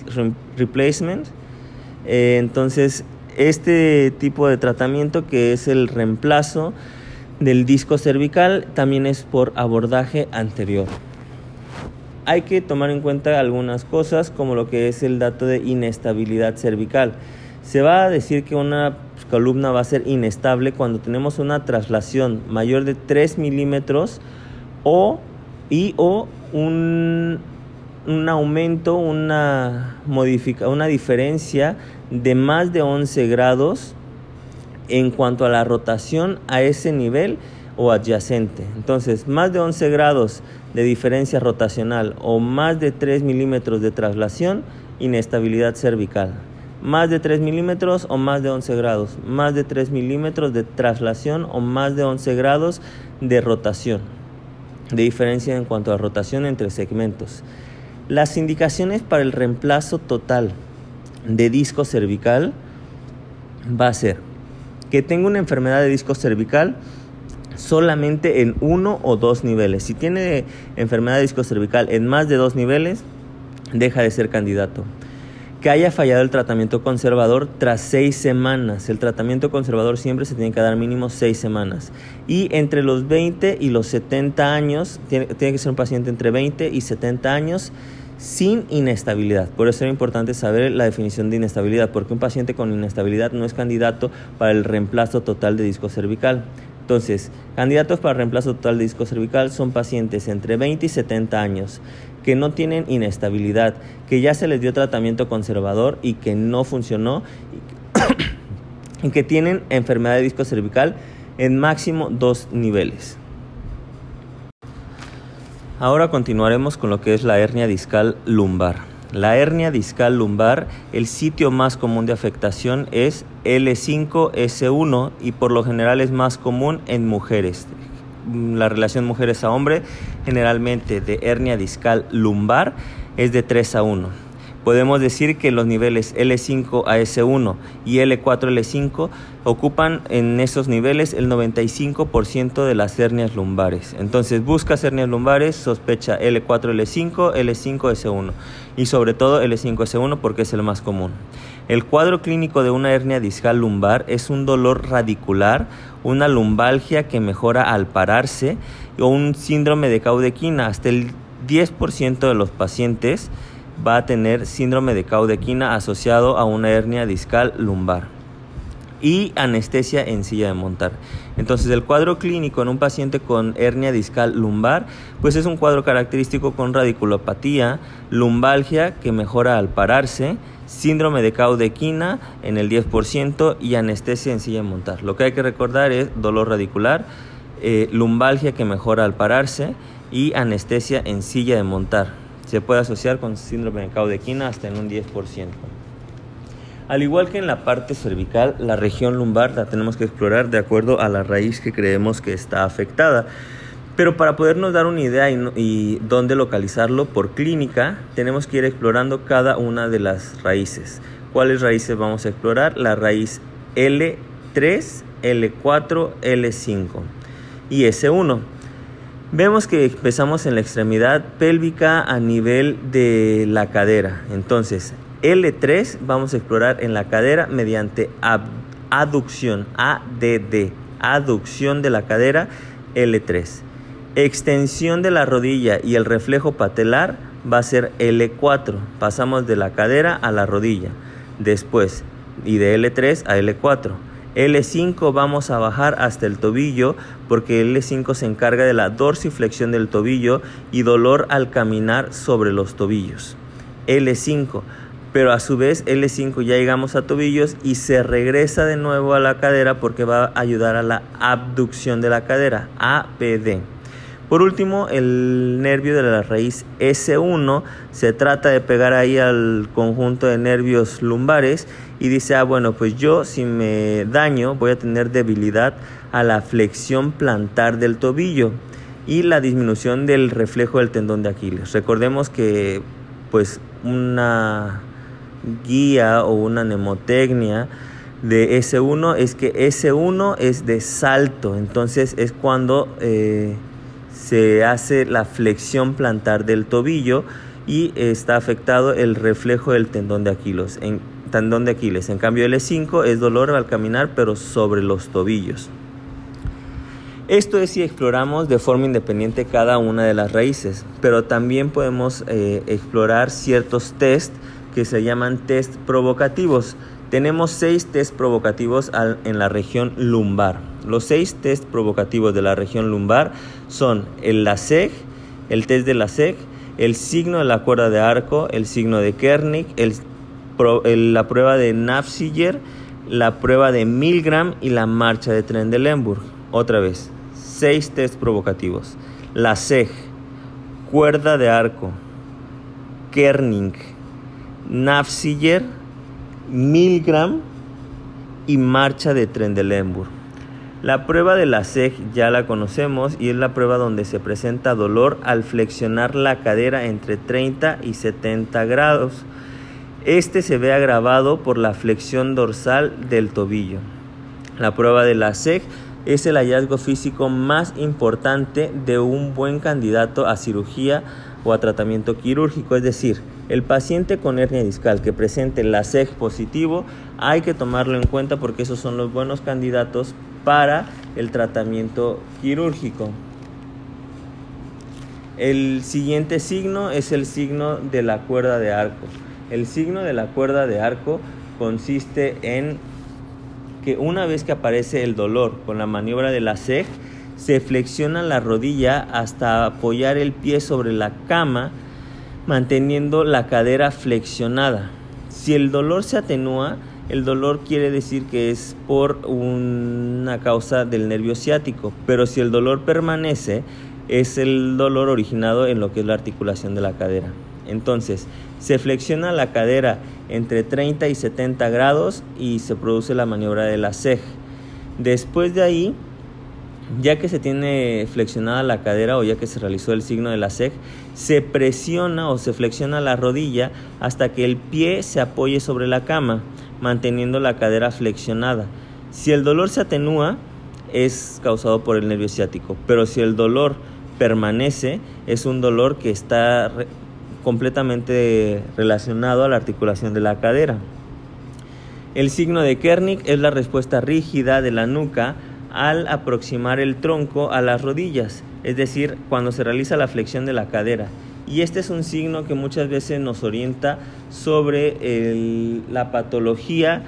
Replacement. Eh, entonces, este tipo de tratamiento que es el reemplazo del disco cervical también es por abordaje anterior. Hay que tomar en cuenta algunas cosas como lo que es el dato de inestabilidad cervical. Se va a decir que una columna va a ser inestable cuando tenemos una traslación mayor de 3 milímetros o, y o un, un aumento, una, modifica, una diferencia de más de 11 grados en cuanto a la rotación a ese nivel o adyacente. Entonces, más de 11 grados de diferencia rotacional o más de 3 milímetros de traslación, inestabilidad cervical. Más de 3 milímetros o más de 11 grados, más de 3 milímetros de traslación o más de 11 grados de rotación, de diferencia en cuanto a rotación entre segmentos. Las indicaciones para el reemplazo total de disco cervical va a ser que tenga una enfermedad de disco cervical solamente en uno o dos niveles. Si tiene enfermedad de disco cervical en más de dos niveles, deja de ser candidato que haya fallado el tratamiento conservador tras seis semanas. El tratamiento conservador siempre se tiene que dar mínimo seis semanas. Y entre los 20 y los 70 años, tiene, que ser un paciente entre 20 y 70 años sin inestabilidad. Por eso es importante saber la definición de inestabilidad, porque un paciente con inestabilidad no es candidato para el reemplazo total de disco cervical. Entonces, candidatos para reemplazo total de disco cervical son pacientes entre 20 y 70 años que no tienen inestabilidad, que ya se les dio tratamiento conservador y que no funcionó, y que tienen enfermedad de disco cervical en máximo dos niveles. Ahora continuaremos con lo que es la hernia discal lumbar. La hernia discal lumbar, el sitio más común de afectación es L5S1 y por lo general es más común en mujeres. La relación mujeres a hombre, generalmente de hernia discal lumbar, es de 3 a 1 podemos decir que los niveles L5 a S1 y L4 L5 ocupan en esos niveles el 95% de las hernias lumbares. Entonces buscas hernias lumbares, sospecha L4 L5, L5 S1 y sobre todo L5 S1 porque es el más común. El cuadro clínico de una hernia discal lumbar es un dolor radicular, una lumbalgia que mejora al pararse o un síndrome de caudequina. Hasta el 10% de los pacientes va a tener síndrome de caudequina asociado a una hernia discal lumbar y anestesia en silla de montar. Entonces el cuadro clínico en un paciente con hernia discal lumbar, pues es un cuadro característico con radiculopatía, lumbalgia que mejora al pararse, síndrome de caudequina en el 10% y anestesia en silla de montar. Lo que hay que recordar es dolor radicular, eh, lumbalgia que mejora al pararse y anestesia en silla de montar se puede asociar con síndrome de caudequina hasta en un 10%. Al igual que en la parte cervical, la región lumbar la tenemos que explorar de acuerdo a la raíz que creemos que está afectada. Pero para podernos dar una idea y, dónde localizarlo por clínica, tenemos que ir explorando cada una de las raíces. ¿Cuáles raíces vamos a explorar? La raíz L3, L4, L5 y S1. Vemos que empezamos en la extremidad pélvica a nivel de la cadera. Entonces, L3 vamos a explorar en la cadera mediante aducción, ADD, aducción de la cadera L3. Extensión de la rodilla y el reflejo patelar va a ser L4. Pasamos de la cadera a la rodilla. Después, y de L3 a L4. L5 vamos a bajar hasta el tobillo porque L5 se encarga de la dorsiflexión del tobillo y dolor al caminar sobre los tobillos. L5, pero a su vez L5 ya llegamos a tobillos y se regresa de nuevo a la cadera porque va a ayudar a la abducción de la cadera, APD. Por último, el nervio de la raíz S1 se trata de pegar ahí al conjunto de nervios lumbares y dice, ah, bueno, pues yo si me daño voy a tener debilidad a la flexión plantar del tobillo y la disminución del reflejo del tendón de Aquiles. Recordemos que pues una guía o una mnemotecnia de S1 es que S1 es de salto, entonces es cuando eh, se hace la flexión plantar del tobillo y está afectado el reflejo del tendón de Aquiles. En, tendón de Aquiles. En cambio, el E5 es dolor al caminar, pero sobre los tobillos. Esto es si exploramos de forma independiente cada una de las raíces, pero también podemos eh, explorar ciertos test que se llaman test provocativos. Tenemos seis test provocativos en la región lumbar. Los seis test provocativos de la región lumbar son el LASEG, el test de LASEG, el signo de la cuerda de arco, el signo de Kernig, la prueba de Nafziger, la prueba de Milgram y la marcha de Trendelenburg. Otra vez, seis test provocativos. LASEG, cuerda de arco, Kerning, Nafziger, Milgram y marcha de Trendelenburg. La prueba de la SEG ya la conocemos y es la prueba donde se presenta dolor al flexionar la cadera entre 30 y 70 grados. Este se ve agravado por la flexión dorsal del tobillo. La prueba de la SEG es el hallazgo físico más importante de un buen candidato a cirugía o a tratamiento quirúrgico, es decir, el paciente con hernia discal que presente la SEG positivo hay que tomarlo en cuenta porque esos son los buenos candidatos para el tratamiento quirúrgico. El siguiente signo es el signo de la cuerda de arco. El signo de la cuerda de arco consiste en que una vez que aparece el dolor con la maniobra de la SEG, se flexiona la rodilla hasta apoyar el pie sobre la cama, manteniendo la cadera flexionada. Si el dolor se atenúa, el dolor quiere decir que es por una causa del nervio ciático, pero si el dolor permanece, es el dolor originado en lo que es la articulación de la cadera. Entonces, se flexiona la cadera entre 30 y 70 grados y se produce la maniobra de la SEG. Después de ahí, ya que se tiene flexionada la cadera o ya que se realizó el signo de la SEG, se presiona o se flexiona la rodilla hasta que el pie se apoye sobre la cama, manteniendo la cadera flexionada. Si el dolor se atenúa, es causado por el nervio ciático, pero si el dolor permanece, es un dolor que está completamente relacionado a la articulación de la cadera. El signo de Kernig es la respuesta rígida de la nuca al aproximar el tronco a las rodillas, es decir, cuando se realiza la flexión de la cadera. Y este es un signo que muchas veces nos orienta sobre la patología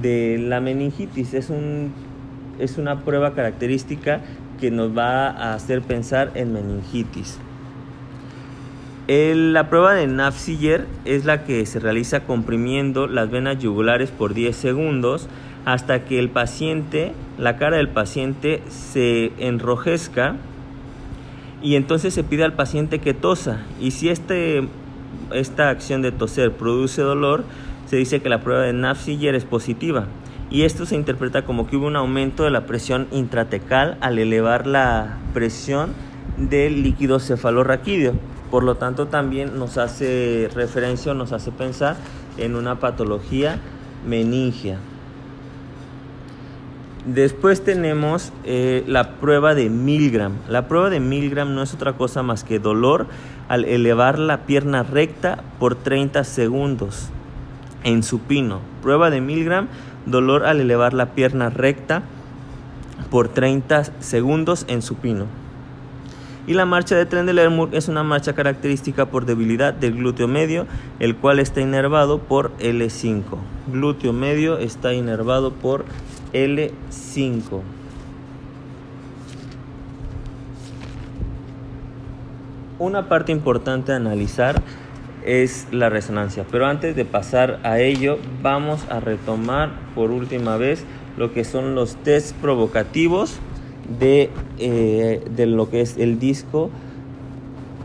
de la meningitis. Es una prueba característica que nos va a hacer pensar en meningitis. La prueba de Nafziger es la que se realiza comprimiendo las venas yugulares por 10 segundos hasta que el paciente, la cara del paciente se enrojezca y entonces se pide al paciente que tosa. Y si este, esta acción de toser produce dolor, se dice que la prueba de Nafziger es positiva. Y esto se interpreta como que hubo un aumento de la presión intratecal al elevar la presión del líquido cefalorraquídeo. Por lo tanto, también nos hace referencia o nos hace pensar en una patología meningia. Después tenemos eh, la prueba de Milgram. La prueba de Milgram no es otra cosa más que dolor al elevar la pierna recta por 30 segundos en supino. Prueba de Milgram, dolor al elevar la pierna recta por 30 segundos en supino. Y la marcha de Trendelenburg es una marcha característica por debilidad del glúteo medio, el cual está inervado por L5. Glúteo medio está inervado por L5. Una parte importante a analizar es la resonancia, pero antes de pasar a ello vamos a retomar por última vez lo que son los test provocativos de, eh, de lo que es el disco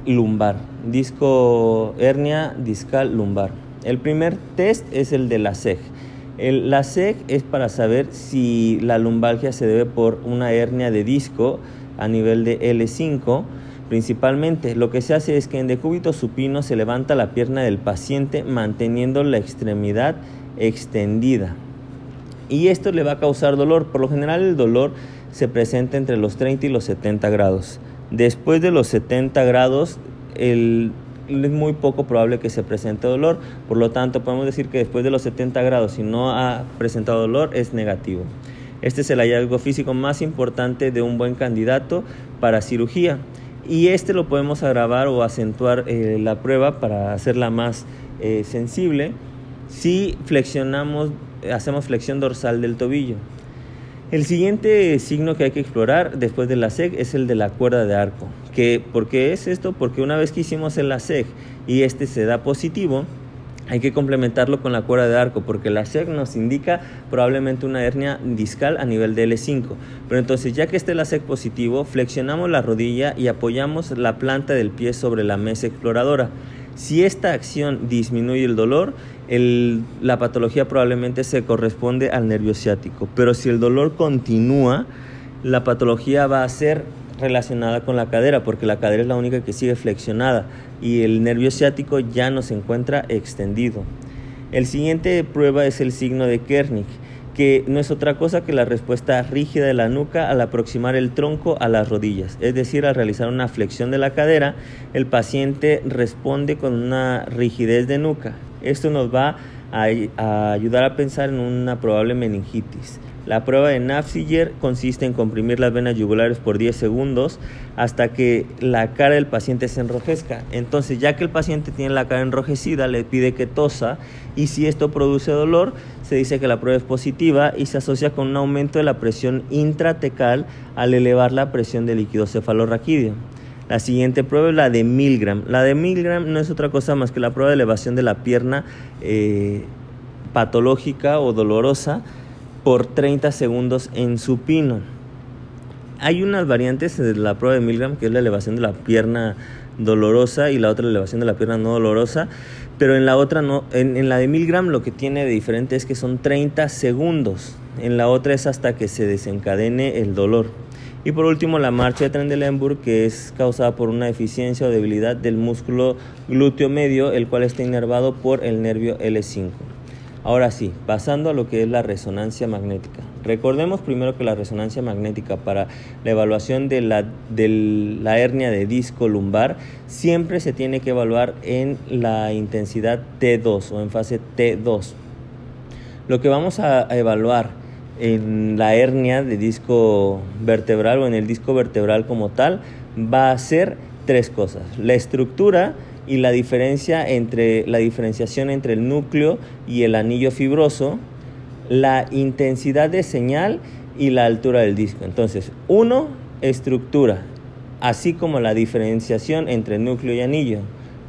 lumbar, disco hernia discal lumbar. El primer test es el de la SEG. El, la SEG es para saber si la lumbalgia se debe por una hernia de disco a nivel de L5. Principalmente, lo que se hace es que en decúbito supino se levanta la pierna del paciente manteniendo la extremidad extendida. Y esto le va a causar dolor. Por lo general el dolor se presenta entre los 30 y los 70 grados. Después de los 70 grados, es muy poco probable que se presente dolor. Por lo tanto, podemos decir que después de los 70 grados, si no ha presentado dolor, es negativo. Este es el hallazgo físico más importante de un buen candidato para cirugía. Y este lo podemos agravar o acentuar eh, la prueba para hacerla más eh, sensible si flexionamos, hacemos flexión dorsal del tobillo. El siguiente signo que hay que explorar después de la SEG es el de la cuerda de arco. ¿Por qué es esto? Porque una vez que hicimos el SEG y este se da positivo, hay que complementarlo con la cuerda de arco, porque la SEG nos indica probablemente una hernia discal a nivel de L5. Pero entonces, ya que esté la SEG positivo, flexionamos la rodilla y apoyamos la planta del pie sobre la mesa exploradora. Si esta acción disminuye el dolor, la patología probablemente se corresponde al nervio ciático. Pero si el dolor continúa, la patología va a ser relacionada con la cadera, porque la cadera es la única que sigue flexionada y el nervio ciático ya no se encuentra extendido. El siguiente prueba es el signo de Kernig que no es otra cosa que la respuesta rígida de la nuca al aproximar el tronco a las rodillas. Es decir, al realizar una flexión de la cadera, el paciente responde con una rigidez de nuca. Esto nos va a, ayudar a pensar en una probable meningitis. La prueba de Nafziger consiste en comprimir las venas yugulares por 10 segundos hasta que la cara del paciente se enrojezca. Entonces, ya que el paciente tiene la cara enrojecida, le pide que tosa y si esto produce dolor, se dice que la prueba es positiva y se asocia con un aumento de la presión intratecal al elevar la presión del líquido cefalorraquídeo. La siguiente prueba es la de Milgram. La de Milgram no es otra cosa más que la prueba de elevación de la pierna eh, patológica o dolorosa por 30 segundos en supino. Hay unas variantes de la prueba de Milgram, que es la elevación de la pierna dolorosa y la otra la elevación de la pierna no dolorosa, pero en la otra no, en, la de Milgram lo que tiene de diferente es que son 30 segundos, en la otra es hasta que se desencadene el dolor. Y por último, la marcha de Trendelenburg, que es causada por una deficiencia o debilidad del músculo glúteo medio, el cual está inervado por el nervio L5. Ahora sí, pasando a lo que es la resonancia magnética. Recordemos primero que la resonancia magnética para la evaluación de la, la, hernia de disco lumbar siempre se tiene que evaluar en la intensidad T2 o en fase T2. Lo que vamos a evaluar en la hernia de disco vertebral o en el disco vertebral como tal va a ser tres cosas. La estructura, y la diferencia entre la diferenciación entre el núcleo y el anillo fibroso, la intensidad de señal y la altura del disco. Entonces, uno, estructura, así como la diferenciación entre núcleo y anillo.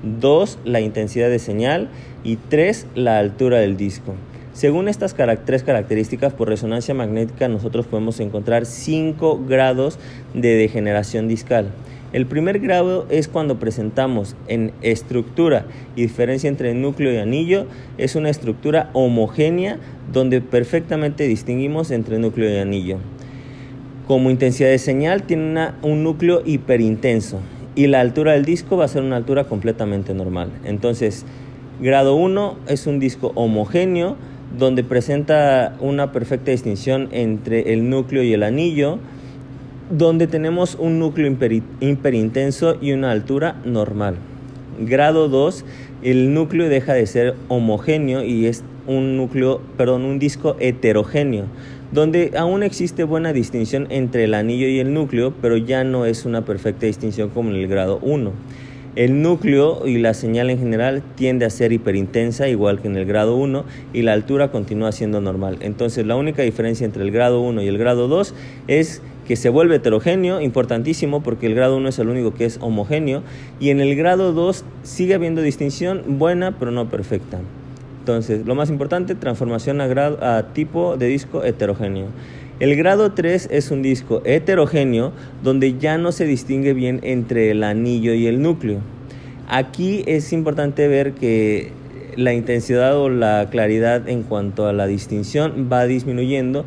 Dos, la intensidad de señal y tres, la altura del disco. Según estas tres características por resonancia magnética, nosotros podemos encontrar cinco grados de degeneración discal. El primer grado es cuando presentamos en estructura y diferencia entre núcleo y anillo, es una estructura homogénea donde perfectamente distinguimos entre núcleo y anillo. Como intensidad de señal tiene un núcleo hiperintenso y la altura del disco va a ser una altura completamente normal. Entonces, grado 1 es un disco homogéneo donde presenta una perfecta distinción entre el núcleo y el anillo donde tenemos un núcleo hiperintenso y una altura normal. Grado 2, el núcleo deja de ser homogéneo y es un núcleo, perdón, un disco heterogéneo, donde aún existe buena distinción entre el anillo y el núcleo, pero ya no es una perfecta distinción como en el grado 1. El núcleo y la señal en general tiende a ser hiperintensa, igual que en el grado 1, y la altura continúa siendo normal. Entonces, la única diferencia entre el grado 1 y el grado 2 es que se vuelve heterogéneo, importantísimo porque el grado 1 es el único que es homogéneo, y en el grado 2 sigue habiendo distinción buena pero no perfecta. Entonces, lo más importante, transformación a, grado, a tipo de disco heterogéneo. El grado 3 es un disco heterogéneo donde ya no se distingue bien entre el anillo y el núcleo. Aquí es importante ver que la intensidad o la claridad en cuanto a la distinción va disminuyendo,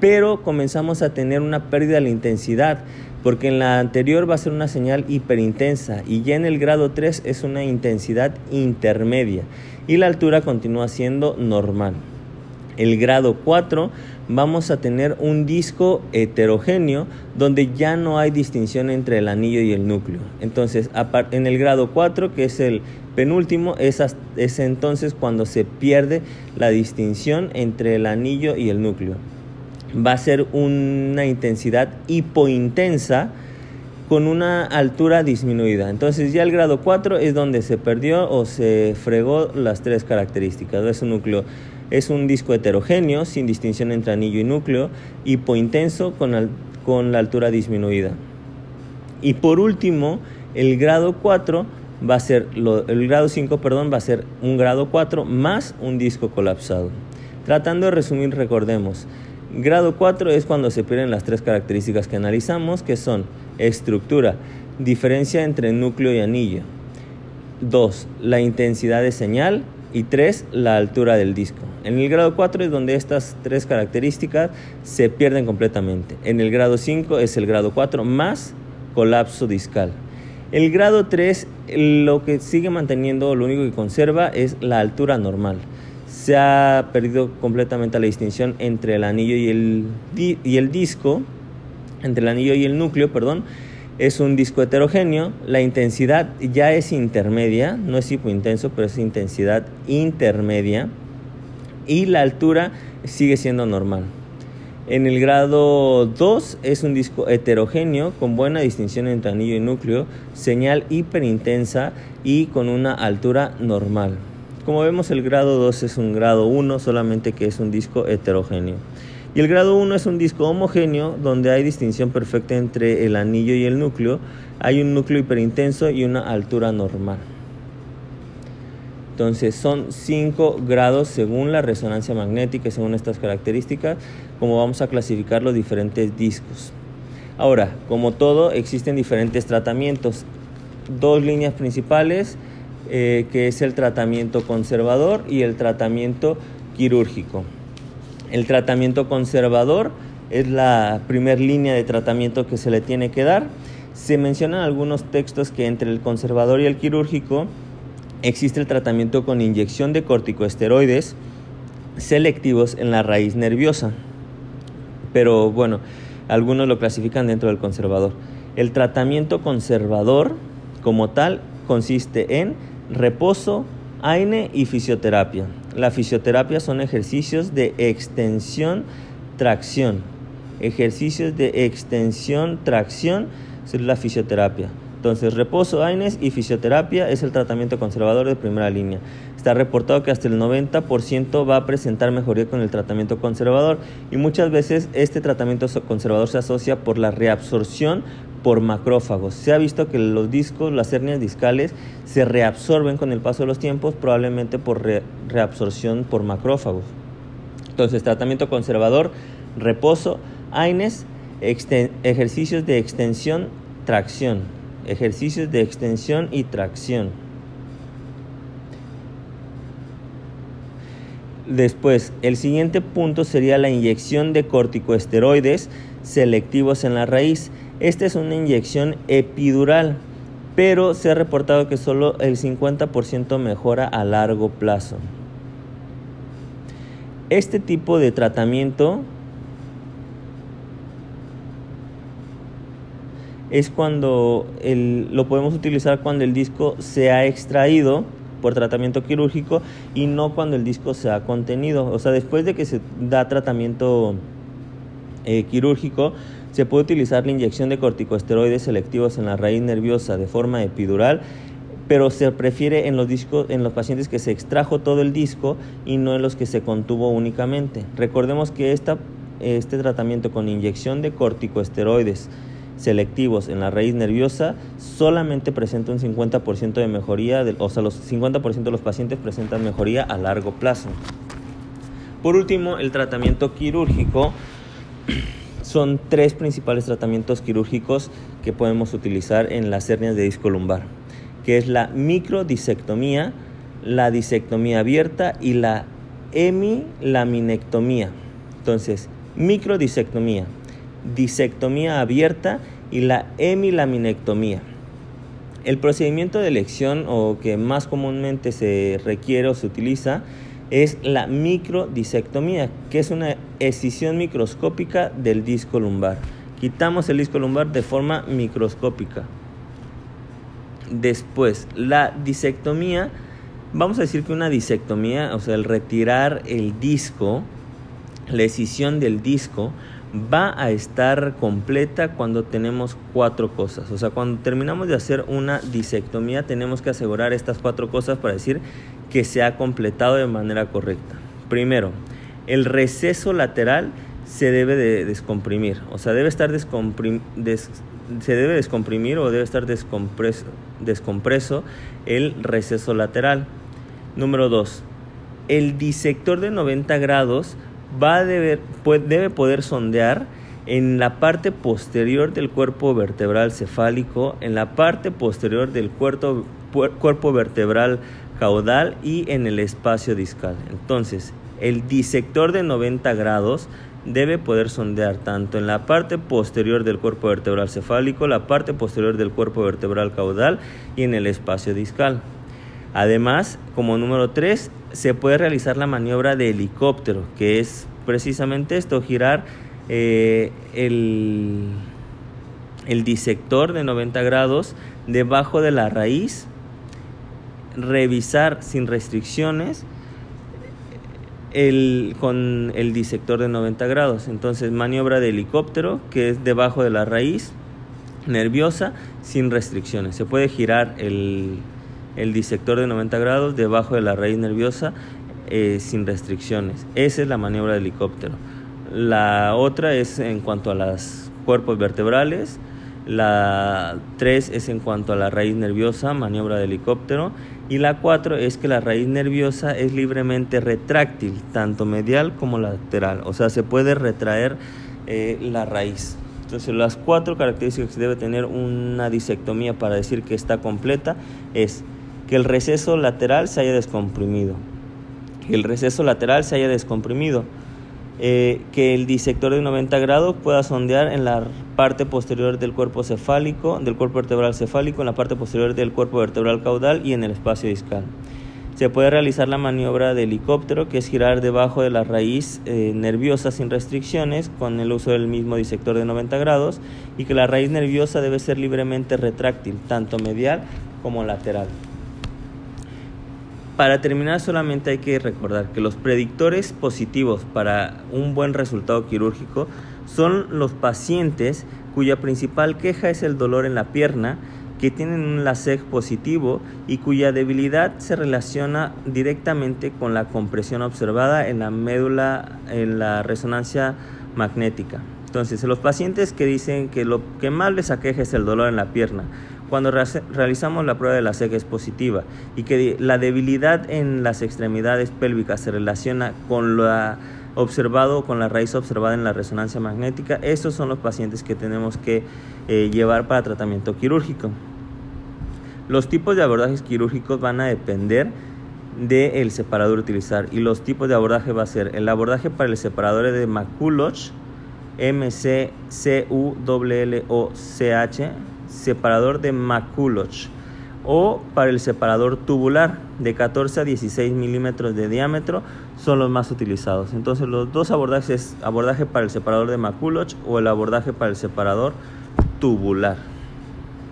pero comenzamos a tener una pérdida de la intensidad, porque en la anterior va a ser una señal hiperintensa y ya en el grado 3 es una intensidad intermedia y la altura continúa siendo normal. El grado 4 vamos a tener un disco heterogéneo donde ya no hay distinción entre el anillo y el núcleo. Entonces, en el grado 4, que es el penúltimo, es, es entonces cuando se pierde la distinción entre el anillo y el núcleo. Va a ser una intensidad hipointensa con una altura disminuida. Entonces ya el grado 4 es donde se perdió o se fregó las tres características. Es un núcleo es un disco heterogéneo, sin distinción entre anillo y núcleo, hipointenso con, con la altura disminuida. Y por último, el grado 4 va a ser, el grado 5, perdón, va a ser un grado 4 más un disco colapsado. Tratando de resumir, recordemos, grado 4 es cuando se pierden las tres características que analizamos, que son estructura, diferencia entre núcleo y anillo. 2. La intensidad de señal y 3. La altura del disco. En el grado 4 es donde estas tres características se pierden completamente. En el grado 5 es el grado 4 más colapso discal. El grado 3 lo que sigue manteniendo, lo único que conserva es la altura normal. Se ha perdido completamente la distinción entre el anillo y el, y el disco, entre el anillo y el núcleo, perdón, es un disco heterogéneo, la intensidad ya es intermedia, no es hipointenso, pero es intensidad intermedia y la altura sigue siendo normal. En el grado 2 es un disco heterogéneo con buena distinción entre anillo y núcleo, señal hiperintensa y con una altura normal. Como vemos el grado 2 es un grado 1, solamente que es un disco heterogéneo. Y el grado 1 es un disco homogéneo donde hay distinción perfecta entre el anillo y el núcleo. Hay un núcleo hiperintenso y una altura normal. Entonces son 5 grados según la resonancia magnética y según estas características, como vamos a clasificar los diferentes discos. Ahora, como todo, existen diferentes tratamientos. Dos líneas principales, eh, que es el tratamiento conservador y el tratamiento quirúrgico. El tratamiento conservador es la primera línea de tratamiento que se le tiene que dar. Se mencionan algunos textos que entre el conservador y el quirúrgico existe el tratamiento con inyección de corticoesteroides selectivos en la raíz nerviosa. Pero bueno, algunos lo clasifican dentro del conservador. El tratamiento conservador como tal consiste en reposo, AINE y fisioterapia. La fisioterapia son ejercicios de extensión, tracción. Ejercicios de extensión, tracción es la fisioterapia. Entonces, reposo, AINES y fisioterapia es el tratamiento conservador de primera línea. Está reportado que hasta el 90% va a presentar mejoría con el tratamiento conservador y muchas veces este tratamiento conservador se asocia por la reabsorción por macrófagos. Se ha visto que los discos, las hernias discales, se reabsorben con el paso de los tiempos, probablemente por reabsorción por macrófagos. Entonces, tratamiento conservador, reposo, AINES, ejercicios de extensión, tracción. Ejercicios de extensión y tracción. Después, el siguiente punto sería la inyección de corticoesteroides selectivos en la raíz. Esta es una inyección epidural, pero se ha reportado que solo el 50% mejora a largo plazo. Este tipo de tratamiento es cuando lo podemos utilizar cuando el disco se ha extraído por tratamiento quirúrgico y no cuando el disco se ha contenido. O sea, después de que se da tratamiento eh, quirúrgico, se puede utilizar la inyección de corticosteroides selectivos en la raíz nerviosa de forma epidural, pero se prefiere en los, discos, en los pacientes que se extrajo todo el disco y no en los que se contuvo únicamente. Recordemos que esta, este tratamiento con inyección de corticosteroides selectivos en la raíz nerviosa solamente presenta un 50% de mejoría, o sea, los 50% de los pacientes presentan mejoría a largo plazo. Por último, el tratamiento quirúrgico son tres principales tratamientos quirúrgicos que podemos utilizar en las hernias de disco lumbar, que es la microdisectomía, la disectomía abierta y la hemilaminectomía. Entonces, microdisectomía, disectomía abierta y la hemilaminectomía. El procedimiento de elección o que más comúnmente se requiere o se utiliza es la microdisectomía, que es una escisión microscópica del disco lumbar. Quitamos el disco lumbar de forma microscópica. Después, la disectomía, vamos a decir que una disectomía, o sea, el retirar el disco, la escisión del disco, va a estar completa cuando tenemos cuatro cosas. O sea, cuando terminamos de hacer una disectomía tenemos que asegurar estas cuatro cosas para decir que se ha completado de manera correcta. Primero, el receso lateral se debe de descomprimir, o sea, debe estar se debe descomprimir o debe estar descompreso, el receso lateral. Número dos, el disector de 90 grados va a deber, debe poder sondear en la parte posterior del cuerpo vertebral cefálico, en la parte posterior del cuerpo, cuerpo vertebral caudal y en el espacio discal. Entonces, el disector de 90 grados debe poder sondear tanto en la parte posterior del cuerpo vertebral cefálico, la parte posterior del cuerpo vertebral caudal y en el espacio discal. Además, como número 3, se puede realizar la maniobra de helicóptero, que es precisamente esto, girar eh, el, el disector de 90 grados debajo de la raíz, revisar sin restricciones el, con el disector de 90 grados. Entonces, maniobra de helicóptero, que es debajo de la raíz nerviosa, sin restricciones. Se puede girar el, el disector de 90 grados debajo de la raíz nerviosa eh, sin restricciones. Esa es la maniobra de helicóptero. La otra es en cuanto a los cuerpos vertebrales. La 3 es en cuanto a la raíz nerviosa, maniobra de helicóptero. Y la 4 es que la raíz nerviosa es libremente retráctil, tanto medial como lateral. O sea, se puede retraer eh, la raíz. Entonces, las cuatro características que debe tener una disectomía para decir que está completa es que el receso lateral se haya descomprimido, que el receso lateral se haya descomprimido, eh, que el disector de 90 grados pueda sondear en la parte posterior del cuerpo cefálico, del cuerpo vertebral cefálico, en la parte posterior del cuerpo vertebral caudal y en el espacio discal. Se puede realizar la maniobra de helicóptero, que es girar debajo de la raíz eh, nerviosa sin restricciones con el uso del mismo disector de 90 grados y que la raíz nerviosa debe ser libremente retráctil, tanto medial como lateral. Para terminar solamente hay que recordar que los predictores positivos para un buen resultado quirúrgico son los pacientes cuya principal queja es el dolor en la pierna, que tienen un LASEG positivo y cuya debilidad se relaciona directamente con la compresión observada en la médula en la resonancia magnética. Entonces, los pacientes que dicen que lo que más les aqueja es el dolor en la pierna, cuando realizamos la prueba de la SEG es positiva y que la debilidad en las extremidades pélvicas se relaciona con lo observado, con la raíz observada en la resonancia magnética, esos son los pacientes que tenemos que eh, llevar para tratamiento quirúrgico. Los tipos de abordajes quirúrgicos van a depender del separador utilizar y los tipos de abordaje va a ser el abordaje para el separador de McCulloch, M-C-C-U-L-L-O-C-H, separador de McCulloch o para el separador tubular de 14 a 16 milímetros de diámetro son los más utilizados. Entonces los dos abordajes, abordaje para el separador de McCulloch o el abordaje para el separador tubular.